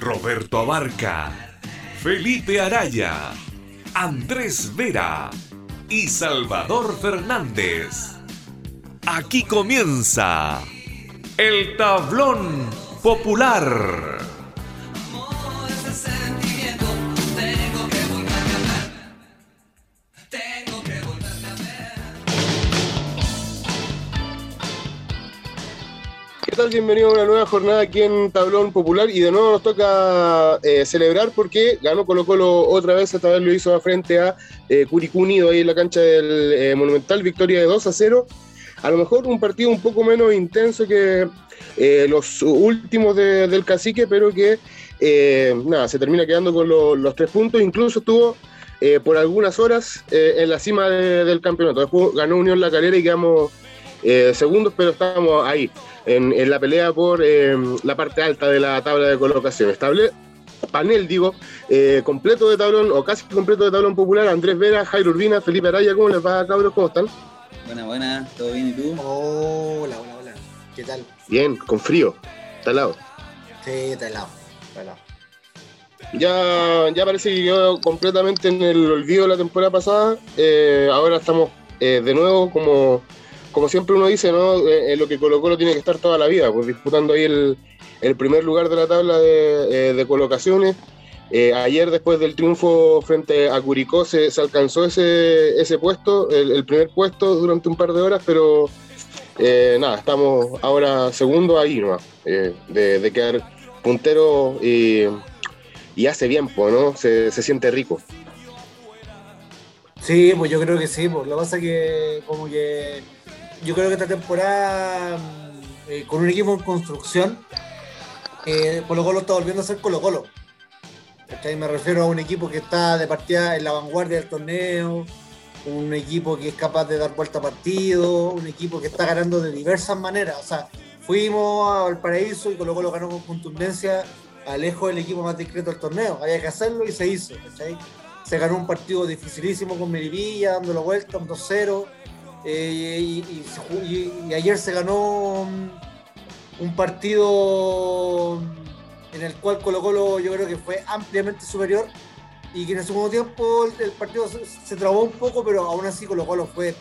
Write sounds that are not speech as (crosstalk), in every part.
Roberto Abarca, Felipe Araya, Andrés Vera y Salvador Fernández. Aquí comienza el tablón popular. ¿Qué tal? Bienvenido a una nueva jornada aquí en Tablón Popular y de nuevo nos toca eh, celebrar porque ganó Colo Colo otra vez, esta vez lo hizo frente a eh, Curicunido ahí en la cancha del eh, Monumental, victoria de 2 a 0. A lo mejor un partido un poco menos intenso que eh, los últimos del cacique, pero que nada, se termina quedando con los tres puntos, incluso estuvo por algunas horas en la cima del campeonato. Después ganó Unión La Calera y quedamos segundos, pero estábamos ahí en, la pelea por eh, la parte alta de la tabla de colocación. Estable, panel, digo, eh, completo de tablón o casi completo de tablón popular. Andrés Vera, Jairo Urbina, Felipe Araya, ¿cómo les va, cabros? ¿Cómo están? Buena, buena, ¿todo bien y tú? Hola, hola, hola. ¿Qué tal? Bien, con frío. ¿Está helado? Sí, está helado. Está helado. Ya, ya parece que quedó completamente en el olvido la temporada pasada. Eh, ahora estamos de nuevo como como siempre uno dice, ¿no? Eh, en lo que Colo Colo tiene que estar toda la vida, pues disputando ahí el, primer lugar de la tabla de, eh, colocaciones. Eh, ayer, después del triunfo frente a Curicó, se, alcanzó ese, ese puesto, el, primer puesto durante un par de horas, pero nada, estamos ahora segundo ahí, ¿no? de, quedar puntero y, hace bien, ¿no? Se, se siente rico. Sí, pues yo creo que sí, pues lo que pasa es que como que yo creo que esta temporada, mm, eh, con un equipo en construcción, eh, Colo Colo está volviendo a ser Colo Colo. Me refiero a un equipo que está de partida en la vanguardia del torneo, un equipo que es capaz de dar vuelta a partido, un equipo que está ganando de diversas maneras. O sea, fuimos al paraíso y Colo Colo ganó con contundencia, lejos del equipo más discreto del torneo. Había que hacerlo y se hizo. Se ganó un partido dificilísimo con Merivilla, dándolo vuelta, un 2-0 y, ayer se ganó un partido en el cual Colo Colo yo creo que fue ampliamente superior y que en el segundo tiempo el partido se, trabó un poco, pero aún así Colo Colo fue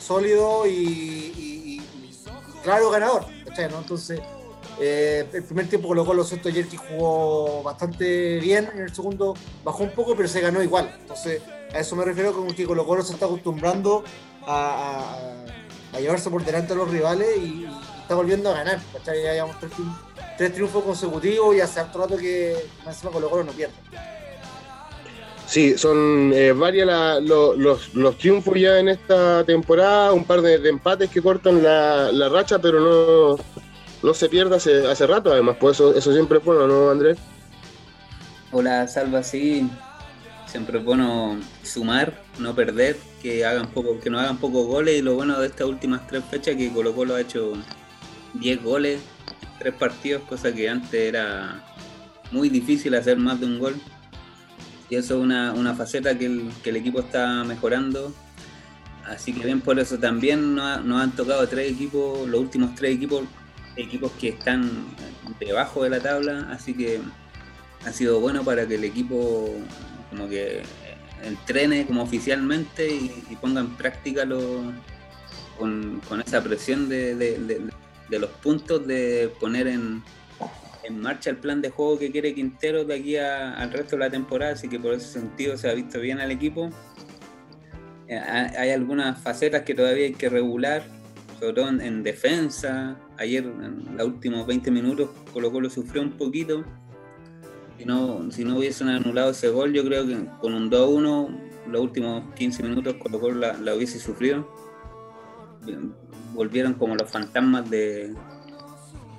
sólido y, claro ganador. Entonces, eh, el primer tiempo Colo Colo Soto ayer que jugó bastante bien, en el segundo bajó un poco, pero se ganó igual. Entonces, a eso me refiero como que Colo Colo se está acostumbrando a, llevarse por delante a los rivales y, está volviendo a ganar. Ya llevamos tres, triunfos consecutivos y hace harto rato que encima Colo Colo no pierde. Sí, son eh, varias los, triunfos ya en esta temporada, un par de, empates que cortan la, racha, pero no, no se pierde hace, hace rato, además, pues eso, eso siempre es bueno, ¿no, Andrés? Hola, Salva, sí, siempre es bueno sumar, no perder, que hagan poco, que no hagan pocos goles y lo bueno de estas últimas tres fechas que Colo Colo ha hecho 10 goles, tres partidos, cosa que antes era muy difícil hacer más de un gol. Y eso es una, faceta que el, equipo está mejorando. Así que bien por eso también nos, nos han tocado tres equipos, los últimos tres equipos, equipos que están debajo de la tabla, así que ha sido bueno para que el equipo como que entrene como oficialmente y, ponga en práctica lo, con, esa presión de, los puntos, de poner en, marcha el plan de juego que quiere Quintero de aquí al resto de la temporada, así que por ese sentido se ha visto bien al equipo. Eh, hay algunas facetas que todavía hay que regular, sobre todo en, defensa. Ayer, en los últimos 20 minutos, Colo Colo sufrió un poquito si no, hubiesen anulado ese gol, yo creo que con un 2-1, los últimos 15 minutos Colo Colo la, hubiese sufrido. Volvieron como los fantasmas de,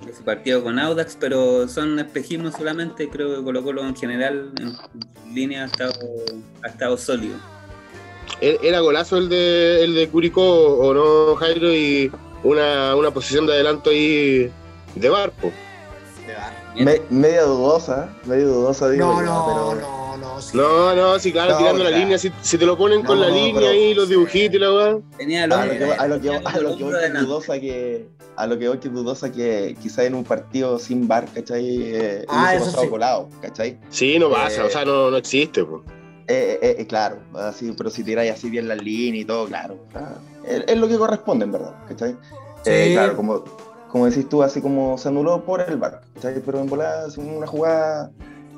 de su partido con Audax, pero son espejismos solamente. Creo que Colo Colo en general, en línea, ha estado, ha estado sólido. Era golazo el de, el de Curicó, ¿o no, Jairo? Y una, una posición de adelanto ahí de barco. Me, media dudosa, medio dudosa, digo. No, yo, no, pero... no, no. sí. No, no, sí, claro, No, tirando la claro. línea, si, si te lo ponen con No, la no, línea ahí, los dibujitos y la weá. Tenía el que, a lo que, a lo que voy que dudosa que a lo que voy que es dudosa que quizá en un partido sin bar, ¿cachai? Eh, Ah, eso sí. colado, ¿cachai? Sí, no pasa, Eh, o sea, no, no existe, pues. Eh, eh, eh, claro, así, pero si tiráis así bien las líneas y todo, claro. es, es lo que corresponde, en verdad, ¿cachai? Eh, Sí. claro, como, como decís tú, así como se anuló por el bar, ¿cachai? Pero en volada, sin una jugada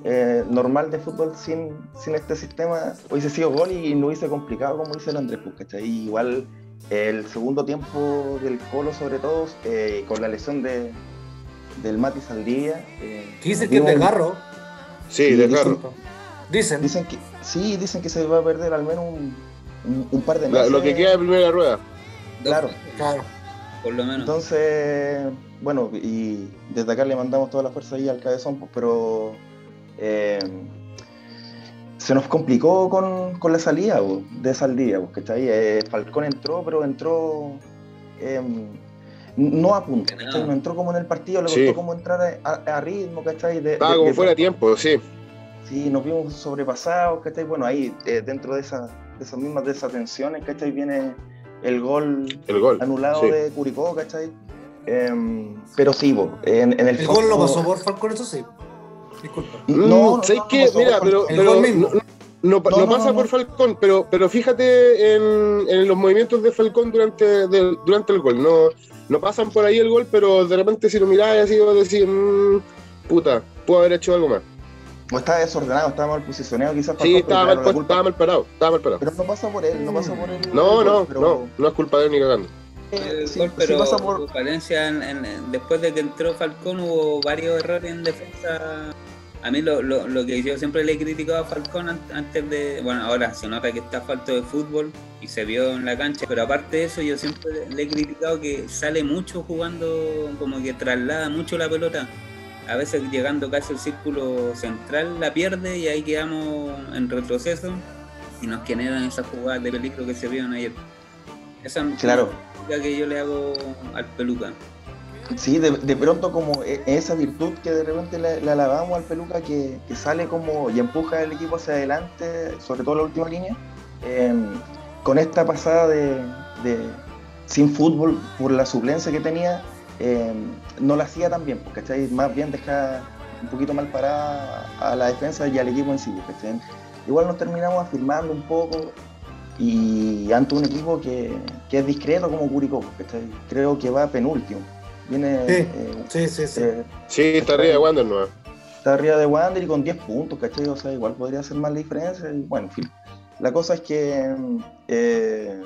eh, normal de fútbol sin, sin este sistema, hubiese sido gol y no hubiese complicado como dice el Andrés, ¿cachai? Igual el segundo tiempo del Colo, sobre todo, eh, con la lesión de, del Mati Saldía. Eh, dicen que es vimos- desgarro. Sí, Sí, desgarro. Dicen. Dicen que, sí, dicen que se va a perder al menos un, un- un par de meses. lo que queda de primera rueda. Claro. Claro. Por lo menos. Entonces, bueno, y desde acá le mandamos toda la fuerza ahí al cabezón, pues, pero eh, se nos complicó con, con la salida pues, de Saldía, pues, ¿cachai? Eh, Falcón entró, pero entró eh, no a punto, ¿cachai? No entró como en el partido, le costó Sí. como entrar a, a- a ritmo, ¿cachai? De- Estaba de- como de- fuera de tiempo, sí. Sí, nos vimos sobrepasados, ¿cachai? Bueno, ahí eh, dentro de, esa, de esas mismas desatenciones, ¿cachai? Viene el gol El gol. anulado sí. de Curicó, ¿cachai? Em, pero sí, bo, en, en el El gol lo pasó por Falcón, eso sí. Disculpa. Mm, No, Mira, pero, pero no, no, No, no no, pasa no, por. Falcón, pero, pero fíjate en, en los movimientos de Falcón durante, durante el gol. No, no pasan por ahí el gol, pero de repente si lo mirás así vas a decir, mm, puta, puedo haber hecho algo más. O estaba desordenado, estaba mal posicionado, quizás. Sí, estaba mal, culpa- estaba mal parado, estaba mal parado. Pero no pasa por él, no pasa por él. No, no, pero- no, no es culpa de él ni cagando. eh, sí, gol, sí pero pasa por. Valencia, en- en- después de que entró Falcón, hubo varios errores en defensa. A mí lo, lo, lo que yo siempre le he criticado a Falcón an- antes de. Bueno, ahora se nota que está falto de fútbol y se vio en la cancha, pero aparte de eso, yo siempre le he criticado que sale mucho jugando, como que traslada mucho la pelota. A veces llegando casi al círculo central la pierde y ahí quedamos en retroceso y nos generan esas jugadas de peligro que se vieron ayer. Esa es Claro. la crítica que yo le hago al peluca. Sí, de, de pronto como e- esa virtud que de repente le, le alabamos al Peluca que, que sale como y empuja el equipo hacia adelante, sobre todo la última línea, eh, con esta pasada de, de sin fútbol por la suplencia que tenía, eh, no la hacía tan bien, porque ¿cachai? más bien deja un poquito mal parada a la defensa y al equipo en sí. ¿cachai? Igual nos terminamos afirmando un poco y ante un equipo que, que es discreto como Curicó, ¿cachai? creo que va penúltimo. Viene Sí. eh, Sí, sí, sí. Eh, Sí, está arriba de Wander no. está arriba de Wander y con 10 puntos, ¿cachai? O sea, igual podría ser más la diferencia. Y bueno, en fin. La cosa es que eh,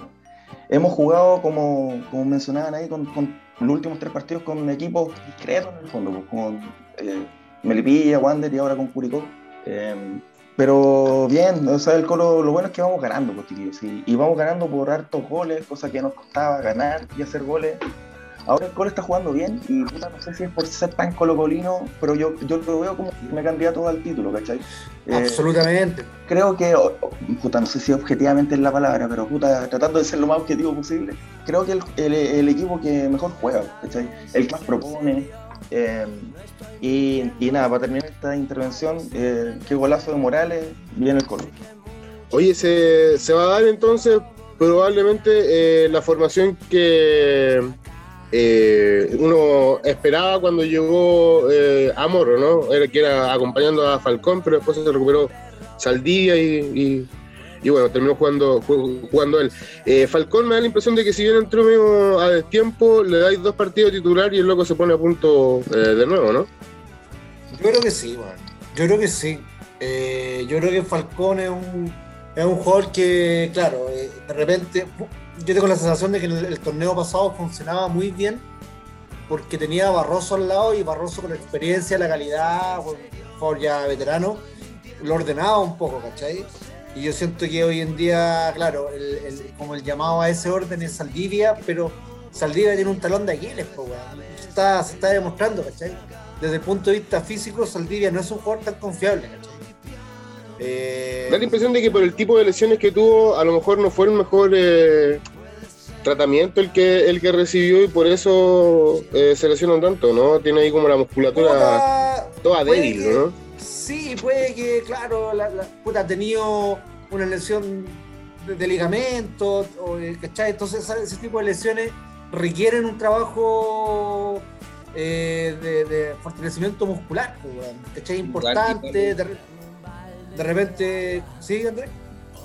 hemos jugado, como, como mencionaban ahí, con, los últimos tres partidos con equipos discretos en el fondo, pues, con eh, Melipilla, Wander y ahora con Curicó. Eh, pero bien, o sea, el lo bueno es que vamos ganando, pues, y, y vamos ganando por hartos goles, cosa que nos costaba ganar y hacer goles. Ahora el Colo está jugando bien y puta, no sé si es por ser tan colocolino, pero yo, yo lo veo como me candidato al título, ¿cachai? Eh, Absolutamente. creo que, puta, no sé si objetivamente es la palabra, pero puta, tratando de ser lo más objetivo posible, creo que el, el- el equipo que mejor juega, ¿cachai? El que más propone. eh, y, y nada, para terminar esta intervención, eh, qué golazo de Morales, bien el Colo. Oye, se, se va a dar entonces probablemente eh, la formación que eh, uno esperaba cuando llegó eh, a Morro, ¿no? Era que era acompañando a Falcón, pero después se recuperó Saldivia y, bueno, terminó jugando, ju- jugando él. Eh, Falcón me da la impresión de que si bien entró medio a destiempo, le dais dos partidos titular y el loco se pone a punto eh, de nuevo, ¿no? Yo creo que sí, weón. Yo creo que sí. Eh, yo creo que Falcón es un, es un jugador que, claro, de repente, yo tengo la sensación de que el, torneo pasado funcionaba muy bien porque tenía Barroso al lado y Barroso con la experiencia, la calidad, jugador ya veterano, lo ordenaba un poco, ¿cachai? Y yo siento que hoy en día, claro, el- como el llamado a ese orden es Saldivia, pero Saldivia tiene un talón de Aquiles, po. Está, se está demostrando, ¿cachai? Desde el punto de vista físico, Saldivia no es un jugador tan confiable, ¿cachai? Eh, Da la impresión de que por el tipo de lesiones que tuvo, a lo mejor no fue el mejor eh, tratamiento el que, el que recibió y por eso eh, se lesionó tanto, ¿no? Tiene ahí como la musculatura puta, toda débil, que- ¿no? Sí, puede que, claro, la, la- puta, ha tenido una lesión de, de ligamento, o, eh, ¿cachai? Entonces ese tipo de lesiones requieren un trabajo eh, de, de fortalecimiento muscular, pues, ¿cachai? Importante, de, de repente, ¿sí, Andrés?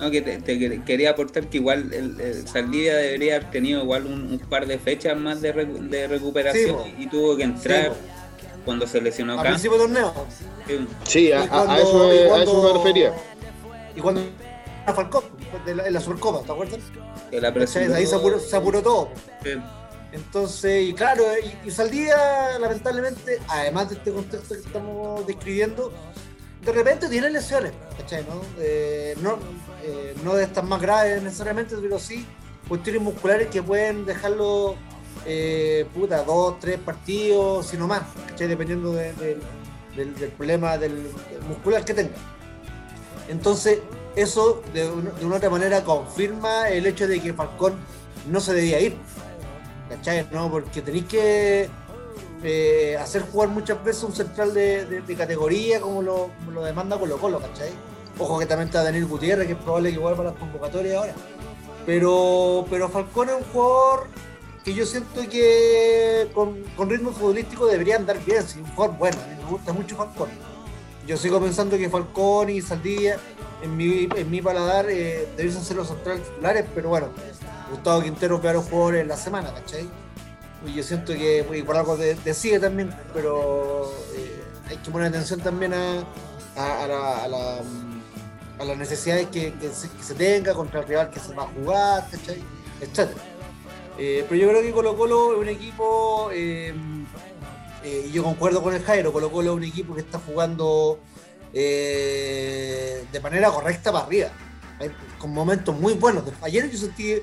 No, que te, te quer- quería aportar que igual el, el Saldivia debería haber tenido igual un, un par de fechas más de, recu- de recuperación Sí, y tuvo que entrar Sí, cuando se lesionó A acá. principio de torneo. Sí. Sí, a, cuando- eso, me- a cuando- eso me refería. Y cuando a Falcón, de la- en la Supercopa, ¿te acuerdas? Que la presionó- Ahí se apuró, se apuró todo. Sí. Entonces, y claro, y, y Saldivia, lamentablemente, además de este contexto que estamos describiendo, de repente tiene lesiones, ¿cachai? ¿no? Eh, no, eh, no de estas más graves necesariamente, pero sí cuestiones musculares que pueden dejarlo, eh, puta, dos, tres partidos, si no más, ¿cachai? Dependiendo de- de- del, del problema del, muscular que tenga. Entonces, eso de, de una otra manera confirma el hecho de que Falcón no se debía ir. ¿Cachai? No, porque tenéis que eh, hacer jugar muchas veces un central de, de- de categoría como lo, como lo demanda Colo Colo, ¿cachai? Ojo que también está Daniel Gutiérrez, que es probable que igual para las convocatorias ahora. Pero, pero Falcón es un jugador que yo siento que con, con ritmo futbolístico debería andar bien, sí, un jugador bueno, a mí me gusta mucho Falcón. Yo sigo pensando que Falcón y Saldivia, en mi, en mi paladar, eh, debiesen ser los centrales titulares, pero bueno, Gustavo Quintero a los jugadores en la semana, ¿cachai? Y yo siento que y por algo de- decide también, pero eh, hay que poner atención también a, a, la- mm, a las necesidades que, que se, tenga contra el rival que se va a jugar. Etcétera. Eh, pero yo creo que Colo Colo es un equipo, eh, eh, y yo concuerdo con el Jairo, Colo Colo es un equipo que está jugando eh, de manera correcta para arriba, eh, con momentos muy buenos. Ayer yo sentí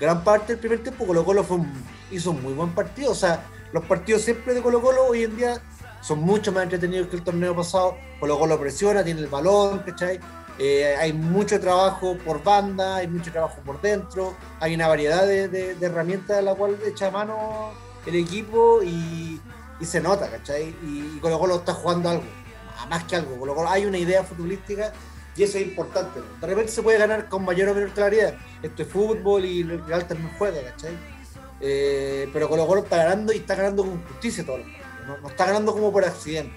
gran parte del primer tiempo, Colo Colo fue un- hizo un muy buen partido, o sea, los partidos siempre de Colo Colo hoy en día son mucho más entretenidos que el torneo pasado, Colo Colo presiona, tiene el balón, ¿cachai? Eh, hay mucho trabajo por banda, hay mucho trabajo por dentro, hay una variedad de, de- de herramientas a la cual echa mano el equipo y, y se nota, ¿cachai? Y, y Colo Colo está jugando algo, más que algo, Colo Colo hay una idea futbolística y eso es importante. De repente se puede ganar con mayor o menor claridad. Esto es fútbol y el Real también juega, ¿cachai? Eh, pero Colo Colo está ganando y está ganando con justicia partidos, no, no está ganando como por accidente.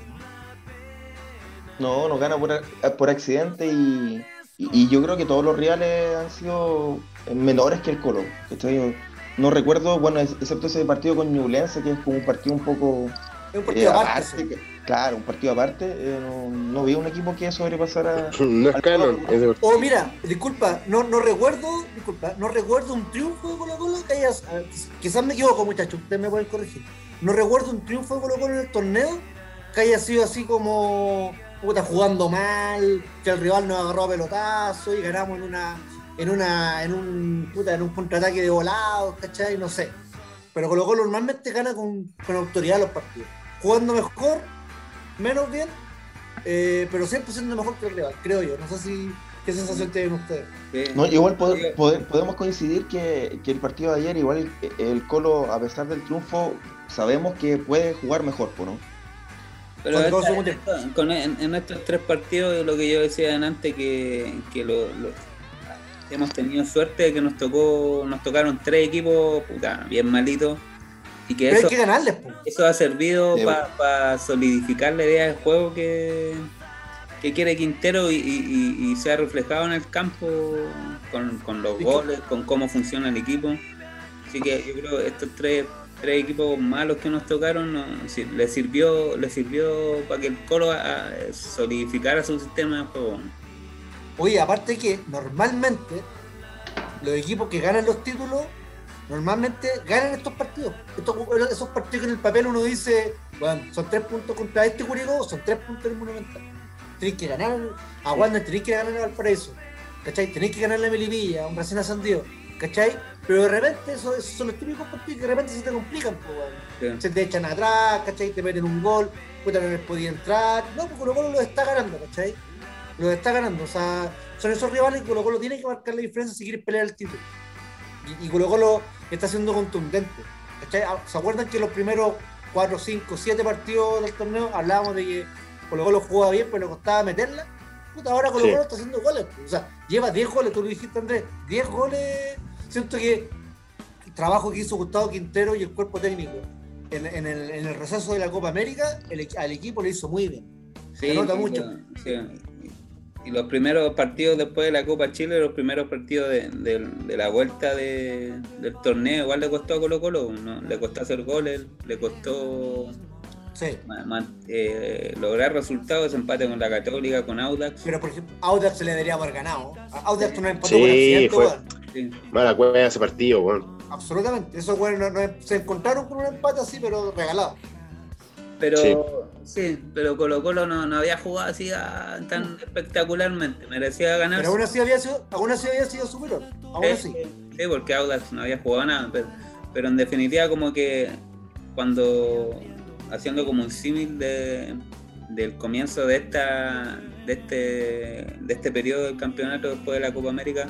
¿no? No, gana por, por accidente y, y- y yo creo que todos los reales han sido menores que el Colo. ¿cachai? No recuerdo, bueno, ex- excepto ese partido con Ñublense, que es como un partido un poco Es un partido eh, aparte. aparte, sí. Claro, un partido aparte. eh, no, no vi un equipo que sobrepasara. (laughs) No es canon. es de- Oh, mira, disculpa, no, no recuerdo, disculpa, no recuerdo un triunfo de Colo Colo que hayas, quizás me equivoco muchachos, ustedes me pueden corregir. No recuerdo un triunfo de Colo Colo en el torneo que haya sido así como puta jugando mal, que el rival nos agarró a pelotazo y ganamos en una, en una, en un puta, en un contraataque de volados, ¿cachai? No sé. Pero Colo Colo normalmente gana con, con autoridad los partidos. Jugando mejor, menos bien, eh, pero siempre siendo mejor que el rival, creo yo. No sé si qué sensación tienen ustedes. No, igual po- pode- podemos coincidir que, que el partido de ayer, igual el, el Colo, a pesar del triunfo, sabemos que puede jugar mejor, ¿no? Pero esta- con- en, en estos tres partidos, lo que yo decía antes, que, que lo, lo- hemos tenido suerte de que nos tocó nos tocaron tres equipos puta, bien malitos y que Pero eso, hay que ganarles, po. eso ha servido Sí, para solidificar la idea de juego que, que quiere Quintero y, y- se ha reflejado en el campo con, con los goles, con cómo funciona el equipo. Así que yo creo que estos tres, tres equipos malos que nos tocaron no, sí, le sirvió le sirvió para que el Colo a- a solidificara su sistema de juego. Oye, aparte que normalmente los equipos que ganan los títulos, normalmente ganan estos partidos. Estos, esos partidos que en el papel uno dice, bueno, son tres puntos contra este Curicó, son tres puntos en el Monumental. Tenéis que ganar a Wander, tenéis que ganar a Valparaíso. ¿Cachai? Tenéis que ganar a Melipilla, a un recién ascendido. ¿cachai? Pero de repente esos, esos son los típicos partidos que de repente se te complican, weón. Sí. se te echan atrás, ¿cachai? Te meten un gol, puta, no les podía entrar. No, porque Colo Colo lo está ganando, ¿cachai? Lo está ganando, o sea, son esos rivales que Colo Colo tiene que marcar la diferencia si quiere pelear el título. Y, y Colo Colo está siendo contundente, ¿cachai? Ah, ¿Se acuerdan que los primeros 4, 5, 7 partidos del torneo hablábamos de que Colo Colo jugaba bien, pero le costaba meterla? Puta, ahora Colo Sí. Colo está haciendo goles, o sea, lleva 10 goles, tú lo dijiste Andrés, 10 goles. Siento que el trabajo que hizo Gustavo Quintero y el cuerpo técnico en, en el, en el receso de la Copa América, el al equipo le hizo muy bien. Sí, Se nota mucho. sí. Y los primeros partidos después de la Copa Chile, los primeros partidos de, de- de la vuelta de- del torneo, igual le costó a Colo Colo, ¿no? le costó hacer goles, le costó Sí. ma- ma- eh, lograr resultados, empate con la Católica, con Audax. Pero por ejemplo, Audax se le debería haber ganado. Audax no empató Sí, por accidente, fue-. Sí. Mala cueva ese partido, weón. Absolutamente. Esos weones no- no- se encontraron con un empate así, pero regalado. Pero Sí. pero Colo Colo no, no había jugado así ah, tan espectacularmente, merecía ganar. Pero aún así había sido, aún así había sido superior. Aún Sí, así. sí, porque Audax no había jugado nada, pero, pero en definitiva como que cuando haciendo como un símil de, del comienzo de esta de este de este periodo del campeonato después de la Copa América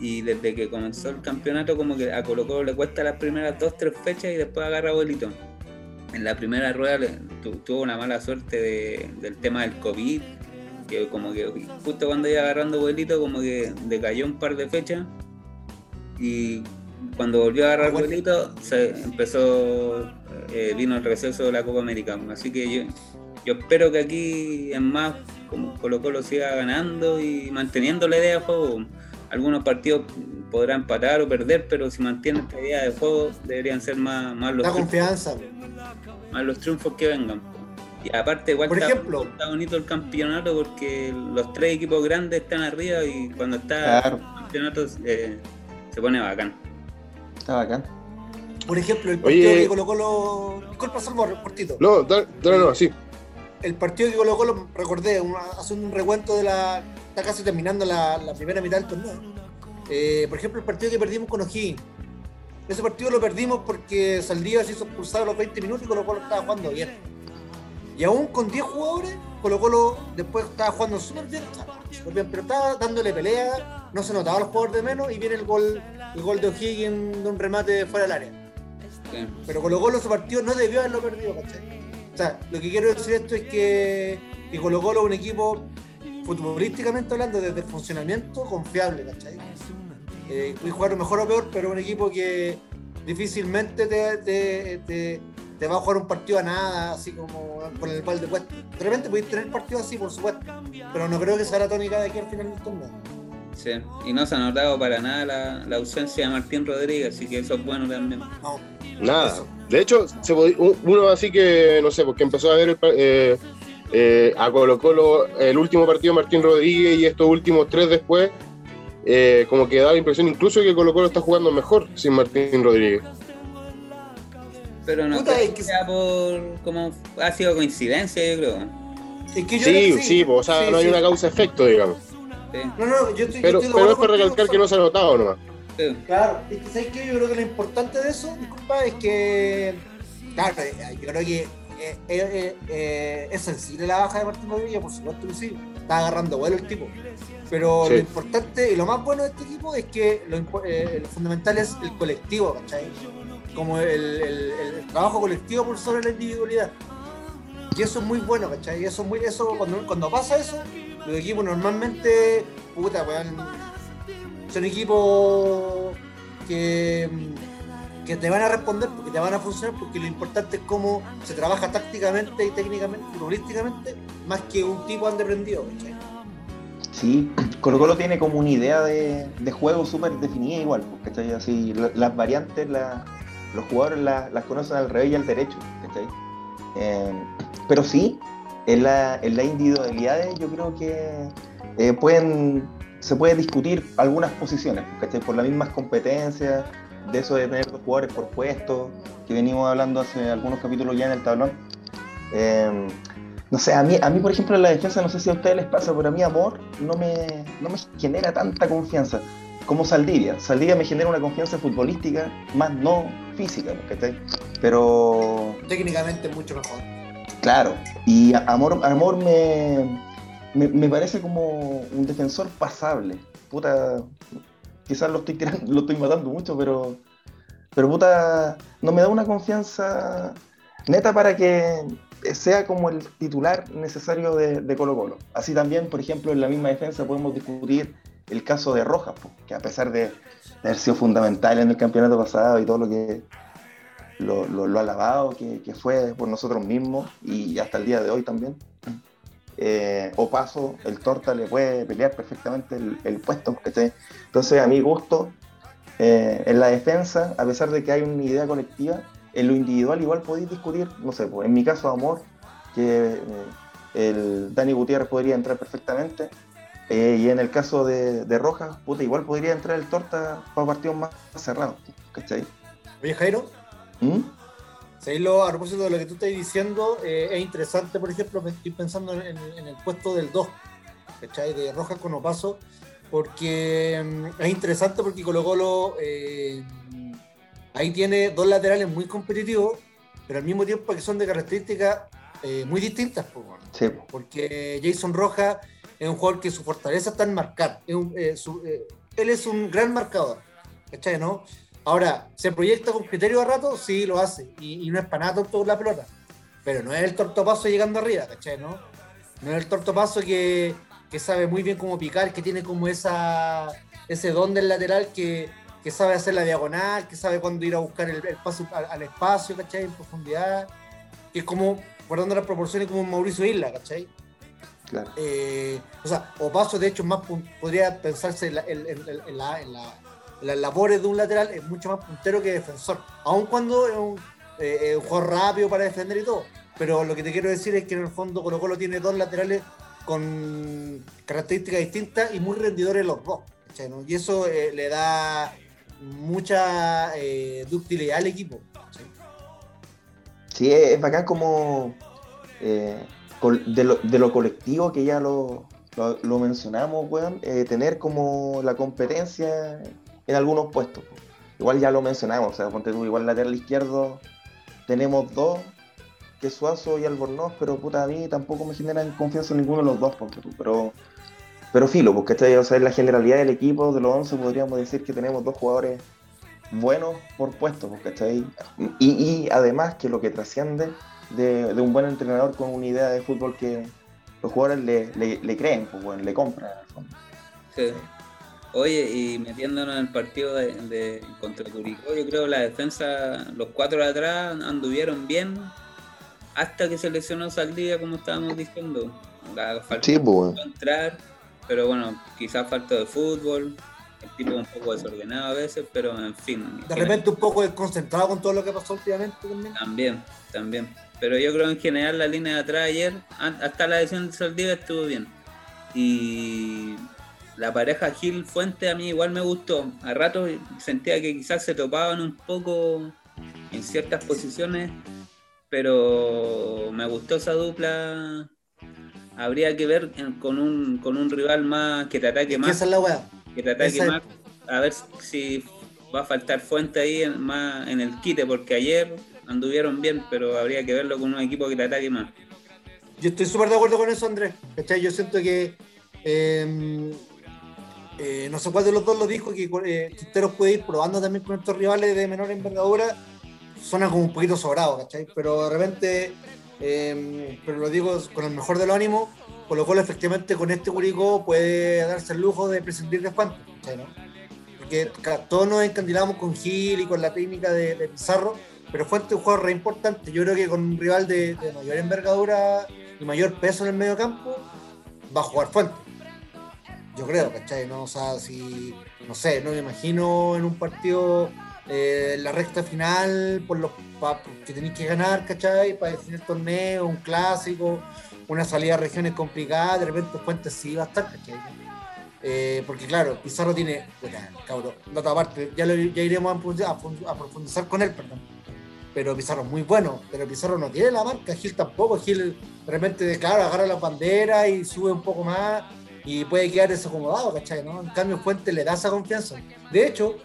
y desde que comenzó el campeonato como que a Colo Colo le cuesta las primeras dos tres fechas y después agarra vuelito. En la primera rueda tu- tuvo una mala suerte de- del tema del COVID, que como que justo cuando iba agarrando vuelito como que decayó un par de fechas y cuando volvió a agarrar vuelito se empezó eh, vino el receso de la Copa América. Así que yo, yo espero que aquí en más como Colo Colo siga ganando y manteniendo la idea de juego algunos partidos podrán empatar o perder pero si mantienen esta idea de juego deberían ser más, más los Da triunfos confianza. más los triunfos que vengan. Y aparte, igual Por está, ejemplo. está bonito el campeonato porque los tres equipos grandes están arriba y cuando está Claro. el campeonato eh, se pone bacán. Está bacán. Por ejemplo, el partido Oye. que Colo Colo. Disculpa, Salvo, cortito. No, dale, dale, no, sí. El partido que Colo Colo, recordé, un- haciendo un recuento de la. Está casi terminando la, la primera mitad del torneo. Eh, por ejemplo, el partido que perdimos con O'Higgins. Ese partido lo perdimos porque Saldivia se hizo expulsar a los 20 minutos y Colo Colo estaba jugando bien. Y aún con 10 jugadores, Colo Colo después estaba jugando súper bien, pero estaba dándole pelea, no se notaba los jugadores de menos y viene el gol, el gol de O'Higgins de un remate fuera del área. Sí. Pero Colo Colo ese partido no debió haberlo perdido, ¿cachai? O sea, lo que quiero decir esto es que, que Colo Colo es un equipo, futbolísticamente hablando, desde el funcionamiento, confiable, ¿cachai? Eh, puede jugar mejor o peor, pero un equipo que difícilmente te, te, te- te va a jugar un partido a nada, así como con el balde puesto. De repente podéis tener partidos así, por supuesto, pero no creo que sea la tónica de aquí al final del torneo. Sí. Y no se ha notado para nada la, la ausencia de Martín Rodríguez, así que eso es bueno también. No, Nada. De hecho, se uno así que, no sé, porque empezó a ver el eh, eh, a Colo Colo el último partido de Martín Rodríguez y estos últimos tres después, eh, como que da la impresión incluso que Colo Colo está jugando mejor sin Martín Rodríguez. Pero no Puta, creo es que sea por como ha sido coincidencia, yo creo. es que yo creo Sí, que sí, pues, o sea, Sí, no hay sí. una causa-efecto, digamos. Sí, No, no, yo estoy, yo Pero, estoy pero es para recalcar que no se ha notado nomás. Sí. Claro, es que ¿sabes qué? Yo creo que lo importante de eso, disculpa, es que, claro, eh, yo creo que eh, eh, eh, eh, es sensible la baja de Martín Rodríguez, por supuesto que sí, está agarrando vuelo el tipo. Pero Sí. lo importante y lo más bueno de este equipo es que lo, eh, fundamental es el colectivo, ¿cachai? Como el, el- el trabajo colectivo por sobre la individualidad. Y eso es muy bueno, ¿cachai? Y eso, es muy, eso cuando, cuando pasa eso, los equipos normalmente, puta, weón, son equipos que, que te van a responder porque te van a funcionar porque lo importante es cómo se trabaja tácticamente y técnicamente, futbolísticamente, más que un tipo ande prendido, ¿cachai? Sí, (clears throat) Colo Colo tiene como una idea de, de juego súper definida igual, ¿cachai? Así, la- las variantes, la- los jugadores la- las conocen al revés y al derecho, ¿cachai? Eh, pero sí, en la, en las individualidades yo creo que eh, pueden, se puede discutir algunas posiciones, ¿cachai? Por las mismas competencias, de eso de tener dos jugadores por puesto, que venimos hablando hace algunos capítulos ya en el tablón. Eh, no sé, a mí, a mí, por ejemplo, en la defensa, no sé si a ustedes les pasa, pero a mí Amor no me, no me genera tanta confianza. como Saldivia. Saldivia me genera una confianza futbolística, más no física, ¿cachai? Pero... Técnicamente mucho mejor. Claro, y Amor, Amor me, me, parece como un defensor pasable. Puta, quizás lo estoy tirando, (laughs) lo estoy matando mucho, pero, pero puta, no me da una confianza neta para que sea como el titular necesario de, Colo Colo. Así también, por ejemplo, en la misma defensa podemos discutir el caso de Rojas, que a pesar de, haber sido fundamental en el campeonato pasado y todo lo que lo, lo, alabado que, fue por nosotros mismos y hasta el día de hoy también. Eh, o paso, el Torta le puede pelear perfectamente el, puesto. Entonces, a mi gusto, eh, en la defensa, a pesar de que hay una idea colectiva, en lo individual igual podéis discutir, no sé, pues, en mi caso Amor, que eh, el Dani Gutiérrez podría entrar perfectamente, eh, y en el caso de, de Rojas, puta, igual podría entrar el Torta para partidos más cerrados, ¿cachai? Oye, Jairo. ¿Mm? A propósito de lo que tú estás diciendo, eh, es interesante, por ejemplo, estoy pensando en, el puesto del 2, ¿cachai? De Rojas con Opaso, porque mm, es interesante porque Colo Colo ahí tiene dos laterales muy competitivos, pero al mismo tiempo que son de características eh, muy distintas. Porque Jason Rojas es un jugador que su fortaleza está en marcar. Eh, eh, él es un gran marcador. ¿Cachai? ¿no? Ahora, ¿se proyecta con criterio a rato? Sí, lo hace. Y, no es para nada tonto la pelota. Pero no es el tortopaso llegando arriba, ¿cachai? ¿no? No es el tortopaso que, que sabe muy bien cómo picar, que tiene como esa, ese don del lateral que, que sabe hacer la diagonal, que sabe cuándo ir a buscar el, paso al, espacio, ¿cachai? En profundidad. Que es como, guardando las proporciones, como un Mauricio Isla, ¿cachai? Claro. Eh, o sea, o paso, de hecho, más podría pensarse en, las labores de un lateral, es mucho más puntero que defensor. Aun cuando es un, eh, jugador rápido para defender y todo. Pero lo que te quiero decir es que en el fondo Colo Colo tiene dos laterales con características distintas y muy rendidores los dos. Y eso eh, le da mucha eh, ductilidad al equipo. Sí, es bacán como eh, de, lo, colectivo que ya lo, mencionamos, eh, tener como la competencia en algunos puestos. Igual ya lo mencionamos, o sea, ponte tú, igual lateral izquierdo tenemos dos, que Suazo y Albornoz, pero puta, a mí tampoco me generan confianza en ninguno de los dos, ponte tú, pero pero filo, porque o sea, en la generalidad del equipo de los 11 podríamos decir que tenemos dos jugadores buenos por puesto, ¿cachai? Y, y además que lo que trasciende de, un buen entrenador con una idea de fútbol que los jugadores le, creen, pues bueno, le compran Sí. Oye, y metiéndonos en el partido de, contra Curicó, yo creo que la defensa, los cuatro de atrás anduvieron bien hasta que se lesionó Saldía, como estábamos diciendo. La, sí, pues, entrar pero bueno, quizás falta de fútbol, el tipo un poco desordenado a veces, pero en fin. De repente un poco desconcentrado con todo lo que pasó últimamente también. También, también. Pero yo creo en general la línea de atrás ayer, hasta la decisión de Saldivia estuvo bien. Y la pareja Gil Fuente a mí igual me gustó. A rato sentía que quizás se topaban un poco en ciertas posiciones, pero me gustó esa dupla habría que ver con un, con un rival más que te ataque más. Esa es la weá. Que te ataque más. A ver si va a faltar fuente ahí en, más en el quite, porque ayer anduvieron bien, pero habría que verlo con un equipo que te ataque más. Yo estoy súper de acuerdo con eso, Andrés. Yo siento que em, eh, no sé cuál de los dos lo dijo, que eh, puede ir probando también con estos rivales de menor envergadura. Suena como un poquito sobrado, ¿cachai? Pero de repente Em, pero lo digo con el mejor de los ánimos, lo cual efectivamente con este Curicó puede darse el lujo de prescindir de Juan, porque todos nos encandilamos con Gil y con la técnica de, Pizarro, pero Fuente es un jugador re importante. Yo creo que con un rival de, mayor envergadura y mayor peso en el medio campo, va a jugar Fuente. Yo creo, ¿cachai? ¿no? O sea, si, no sé, no me imagino en un partido eh, la recta final por los que tenéis que ganar, ¿cachai? Para definir el torneo, un clásico, una salida a regiones complicadas, de repente Fuentes sí va a ¿cachai? Eh, porque claro, Pizarro tiene, cabrón, la otra parte, ya, ya iremos a, profundizar con él, perdón. Pero Pizarro es muy bueno, pero Pizarro no tiene la marca, Gil tampoco, Gil de repente, claro, agarra la bandera y sube un poco más, y puede quedar desacomodado, ¿cachai? ¿no? En cambio, Fuente le da esa confianza. De hecho,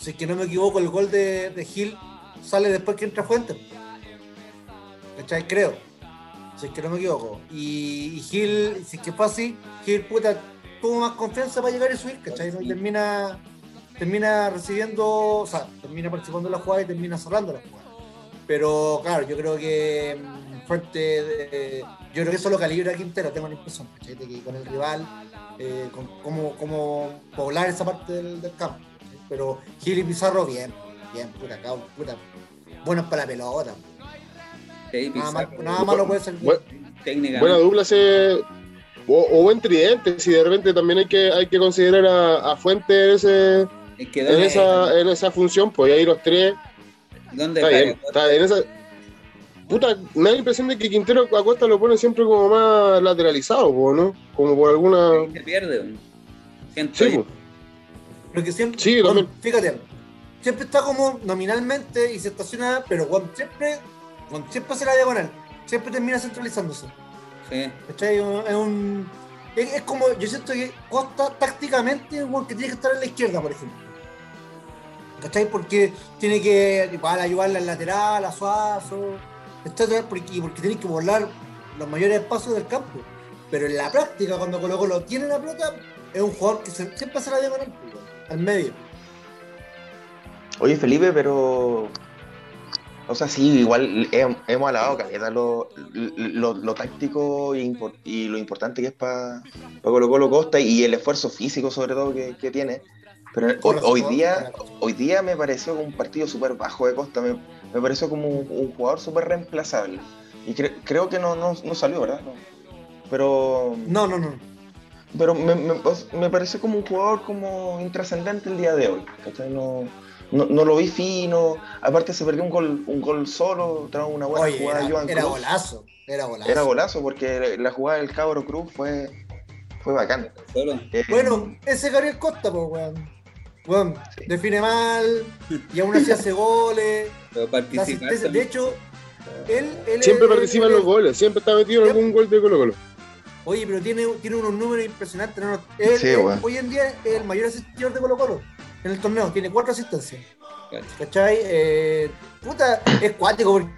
si es que no me equivoco, el gol de, de Gil sale después que entra Fuente. ¿Cachai? Creo. Si es que no me equivoco. Y, y Gil, si es que fue así, Gil puta tuvo más confianza para llegar y subir, ¿cachai? ¿no? Y termina, termina recibiendo, o sea, termina participando en la jugada y termina cerrando la jugada. Pero claro, yo creo que mm, Fuente, de- yo creo que eso lo calibra Quintero, tengo la impresión, ¿cachai? De que con el rival, eh, con cómo, cómo poblar esa parte del, del campo. ¿cachai? Pero Gil y Pizarro, bien, bien, puta, cabrón, puta, buenos para la pelota. Sí, Nada, mal- nada malo puede ser. Bueno. Buena dupla se. O, o buen tridente, si de repente también hay que, hay que considerar a, a Fuente en, ese, es que en, ¿dónde, esa, en esa función, pues ahí los tres. ¿Dónde Está bien, está en esa. Puta, me da la impresión de que Quintero Acosta lo pone siempre como más lateralizado, ¿no? Como por alguna. Se pierde. Siento Sí. Porque siempre, Sí, bueno, también. fíjate, siempre está como nominalmente y se estaciona, pero Juan siempre, Juan siempre hace la diagonal, siempre termina centralizándose. Sí. ¿cachai? Es un. Es, es como, yo siento que Costa tácticamente es que tiene que estar en la izquierda, por ejemplo. ¿Cachai? Porque tiene que igual ayudarle al lateral, a Suazo, etcétera, porque, porque tiene que volar los mayores espacios del campo. Pero en la práctica, cuando Colo Colo tiene la pelota, es un jugador que se- siempre hace la pues, weón, al medio. Oye, Felipe, pero. O sea, sí, igual he- hemos alabado caleta lo, lo, táctico y, impor- y lo importante que es para Colo Colo Costa y el esfuerzo físico, sobre todo, que tiene. Pero hoy, día hoy día me pareció un partido súper bajo de Costa. Me, me pareció como un, un jugador súper reemplazable. Y cre- creo que no, no, no salió, ¿verdad? No. Pero. No, no, no. Pero me, me, pues, me pareció como un jugador como intrascendente el día de hoy. ¿cachai? No, no, no lo vi fino. Aparte se perdió un gol, un gol solo tras una buena Oye, jugada de era, Joan era Cruz. golazo, era golazo. Era golazo porque la jugada del Cabro Cruz fue, fue bacán. Eh, Bueno, ese Gabriel Costa, pues, weón. Sí. define mal y aún así hace goles. Pero asistencia. De también. hecho, él, él Siempre él- participa él- en los goles, siempre está metido en algún gol de Colo Colo. Oye, pero tiene, tiene unos números impresionantes. ¿no? Él, Sí, él, weón. hoy en día es el mayor asistidor de Colo Colo en el torneo. Tiene cuatro asistencias. ¿Cachai? Eh, puta, es cuático. Porque...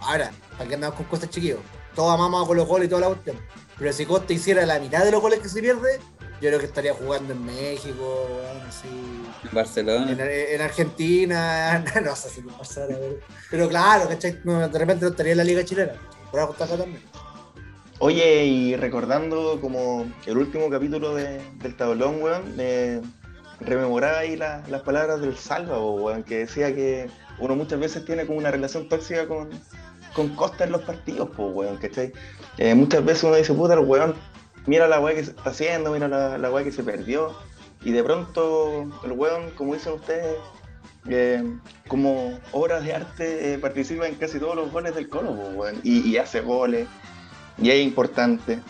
Ahora, ¿para qué andamos con cosas chiquillos? Todos amamos a Colo Colo y toda la cuestión. Pero si Costa hiciera la mitad de los goles que se pierde, yo creo que estaría jugando en México, weón, así. Barcelona. En, en Argentina, (laughs) no sé si me pasara, pero, pero claro, ¿cachai? No, de repente no estaría en la Liga Chilena. Por algo está acá también. Oye, y recordando como el último capítulo de- del tablón, weón, eh, rememoraba ahí la- las palabras del Salva, weón, que decía que uno muchas veces tiene como una relación tóxica con, con Costa en los partidos, pues, weón, ¿cachai? Eh, muchas veces uno dice, puta, el weón, mira la weá que se está haciendo, mira la, la weá que se perdió, y de pronto el weón, como dicen ustedes, eh, como obras de arte, eh, participa en casi todos los goles del Colo, pues, weón, y, hace goles y es importante.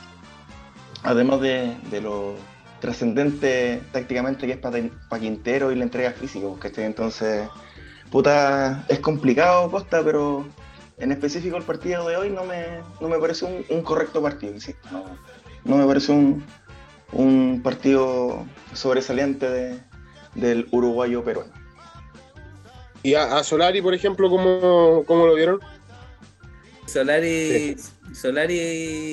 Además de, lo trascendente tácticamente que es para Quintero y la entrega física, ¿cachai? Entonces, puta, es complicado Costa, pero en específico el partido de hoy no me, no me parece un, correcto partido. No, no me parece un, un partido sobresaliente de- del uruguayo peruano. Y a, a Solari, por ejemplo, ¿cómo, cómo lo vieron? Solari, Solari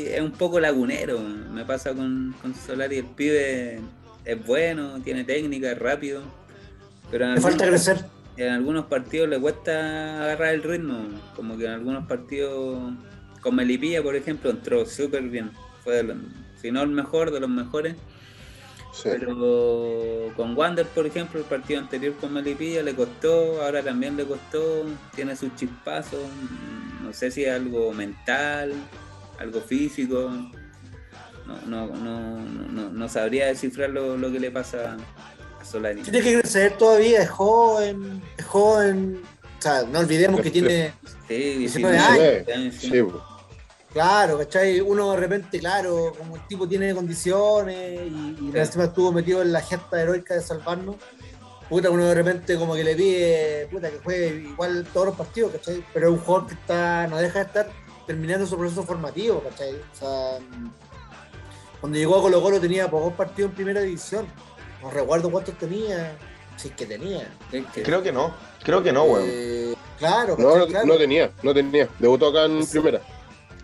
es un poco lagunero. Me pasa con, con Solari. El pibe es bueno, tiene técnica, es rápido. Pero en Le falta algunos, crecer. en algunos partidos le cuesta agarrar el ritmo. Como que en algunos partidos, con Melipilla, por ejemplo, entró súper bien. Fue, de los- si no el mejor, de los mejores. Sí. Pero con Wander, por ejemplo, el partido anterior con Melipilla le costó, ahora también le costó, tiene sus chispazos, no sé si es algo mental, algo físico, no, no, no, no, no sabría descifrar lo, lo que le pasa a Solari. Tiene que crecer todavía, es joven, es joven. O sea, no olvidemos que tiene, Sí, 19 19 años, sí. Claro, ¿cachai? Uno de repente, claro, como el tipo tiene condiciones y, y Sí. encima estuvo metido en la gesta heroica de salvarnos. Puta, uno de repente como que le pide, puta, que juegue igual todos los partidos, ¿cachai? Pero es un jugador que está, no deja de estar terminando su proceso formativo, ¿cachai? O sea, Cuando llegó a Colo Colo tenía pocos partidos en primera división. No recuerdo cuántos tenía, si es que tenía. Creo que no, creo que no, weón. Eh, claro, No, no, claro. no tenía, no tenía. Debutó acá en Sí. primera.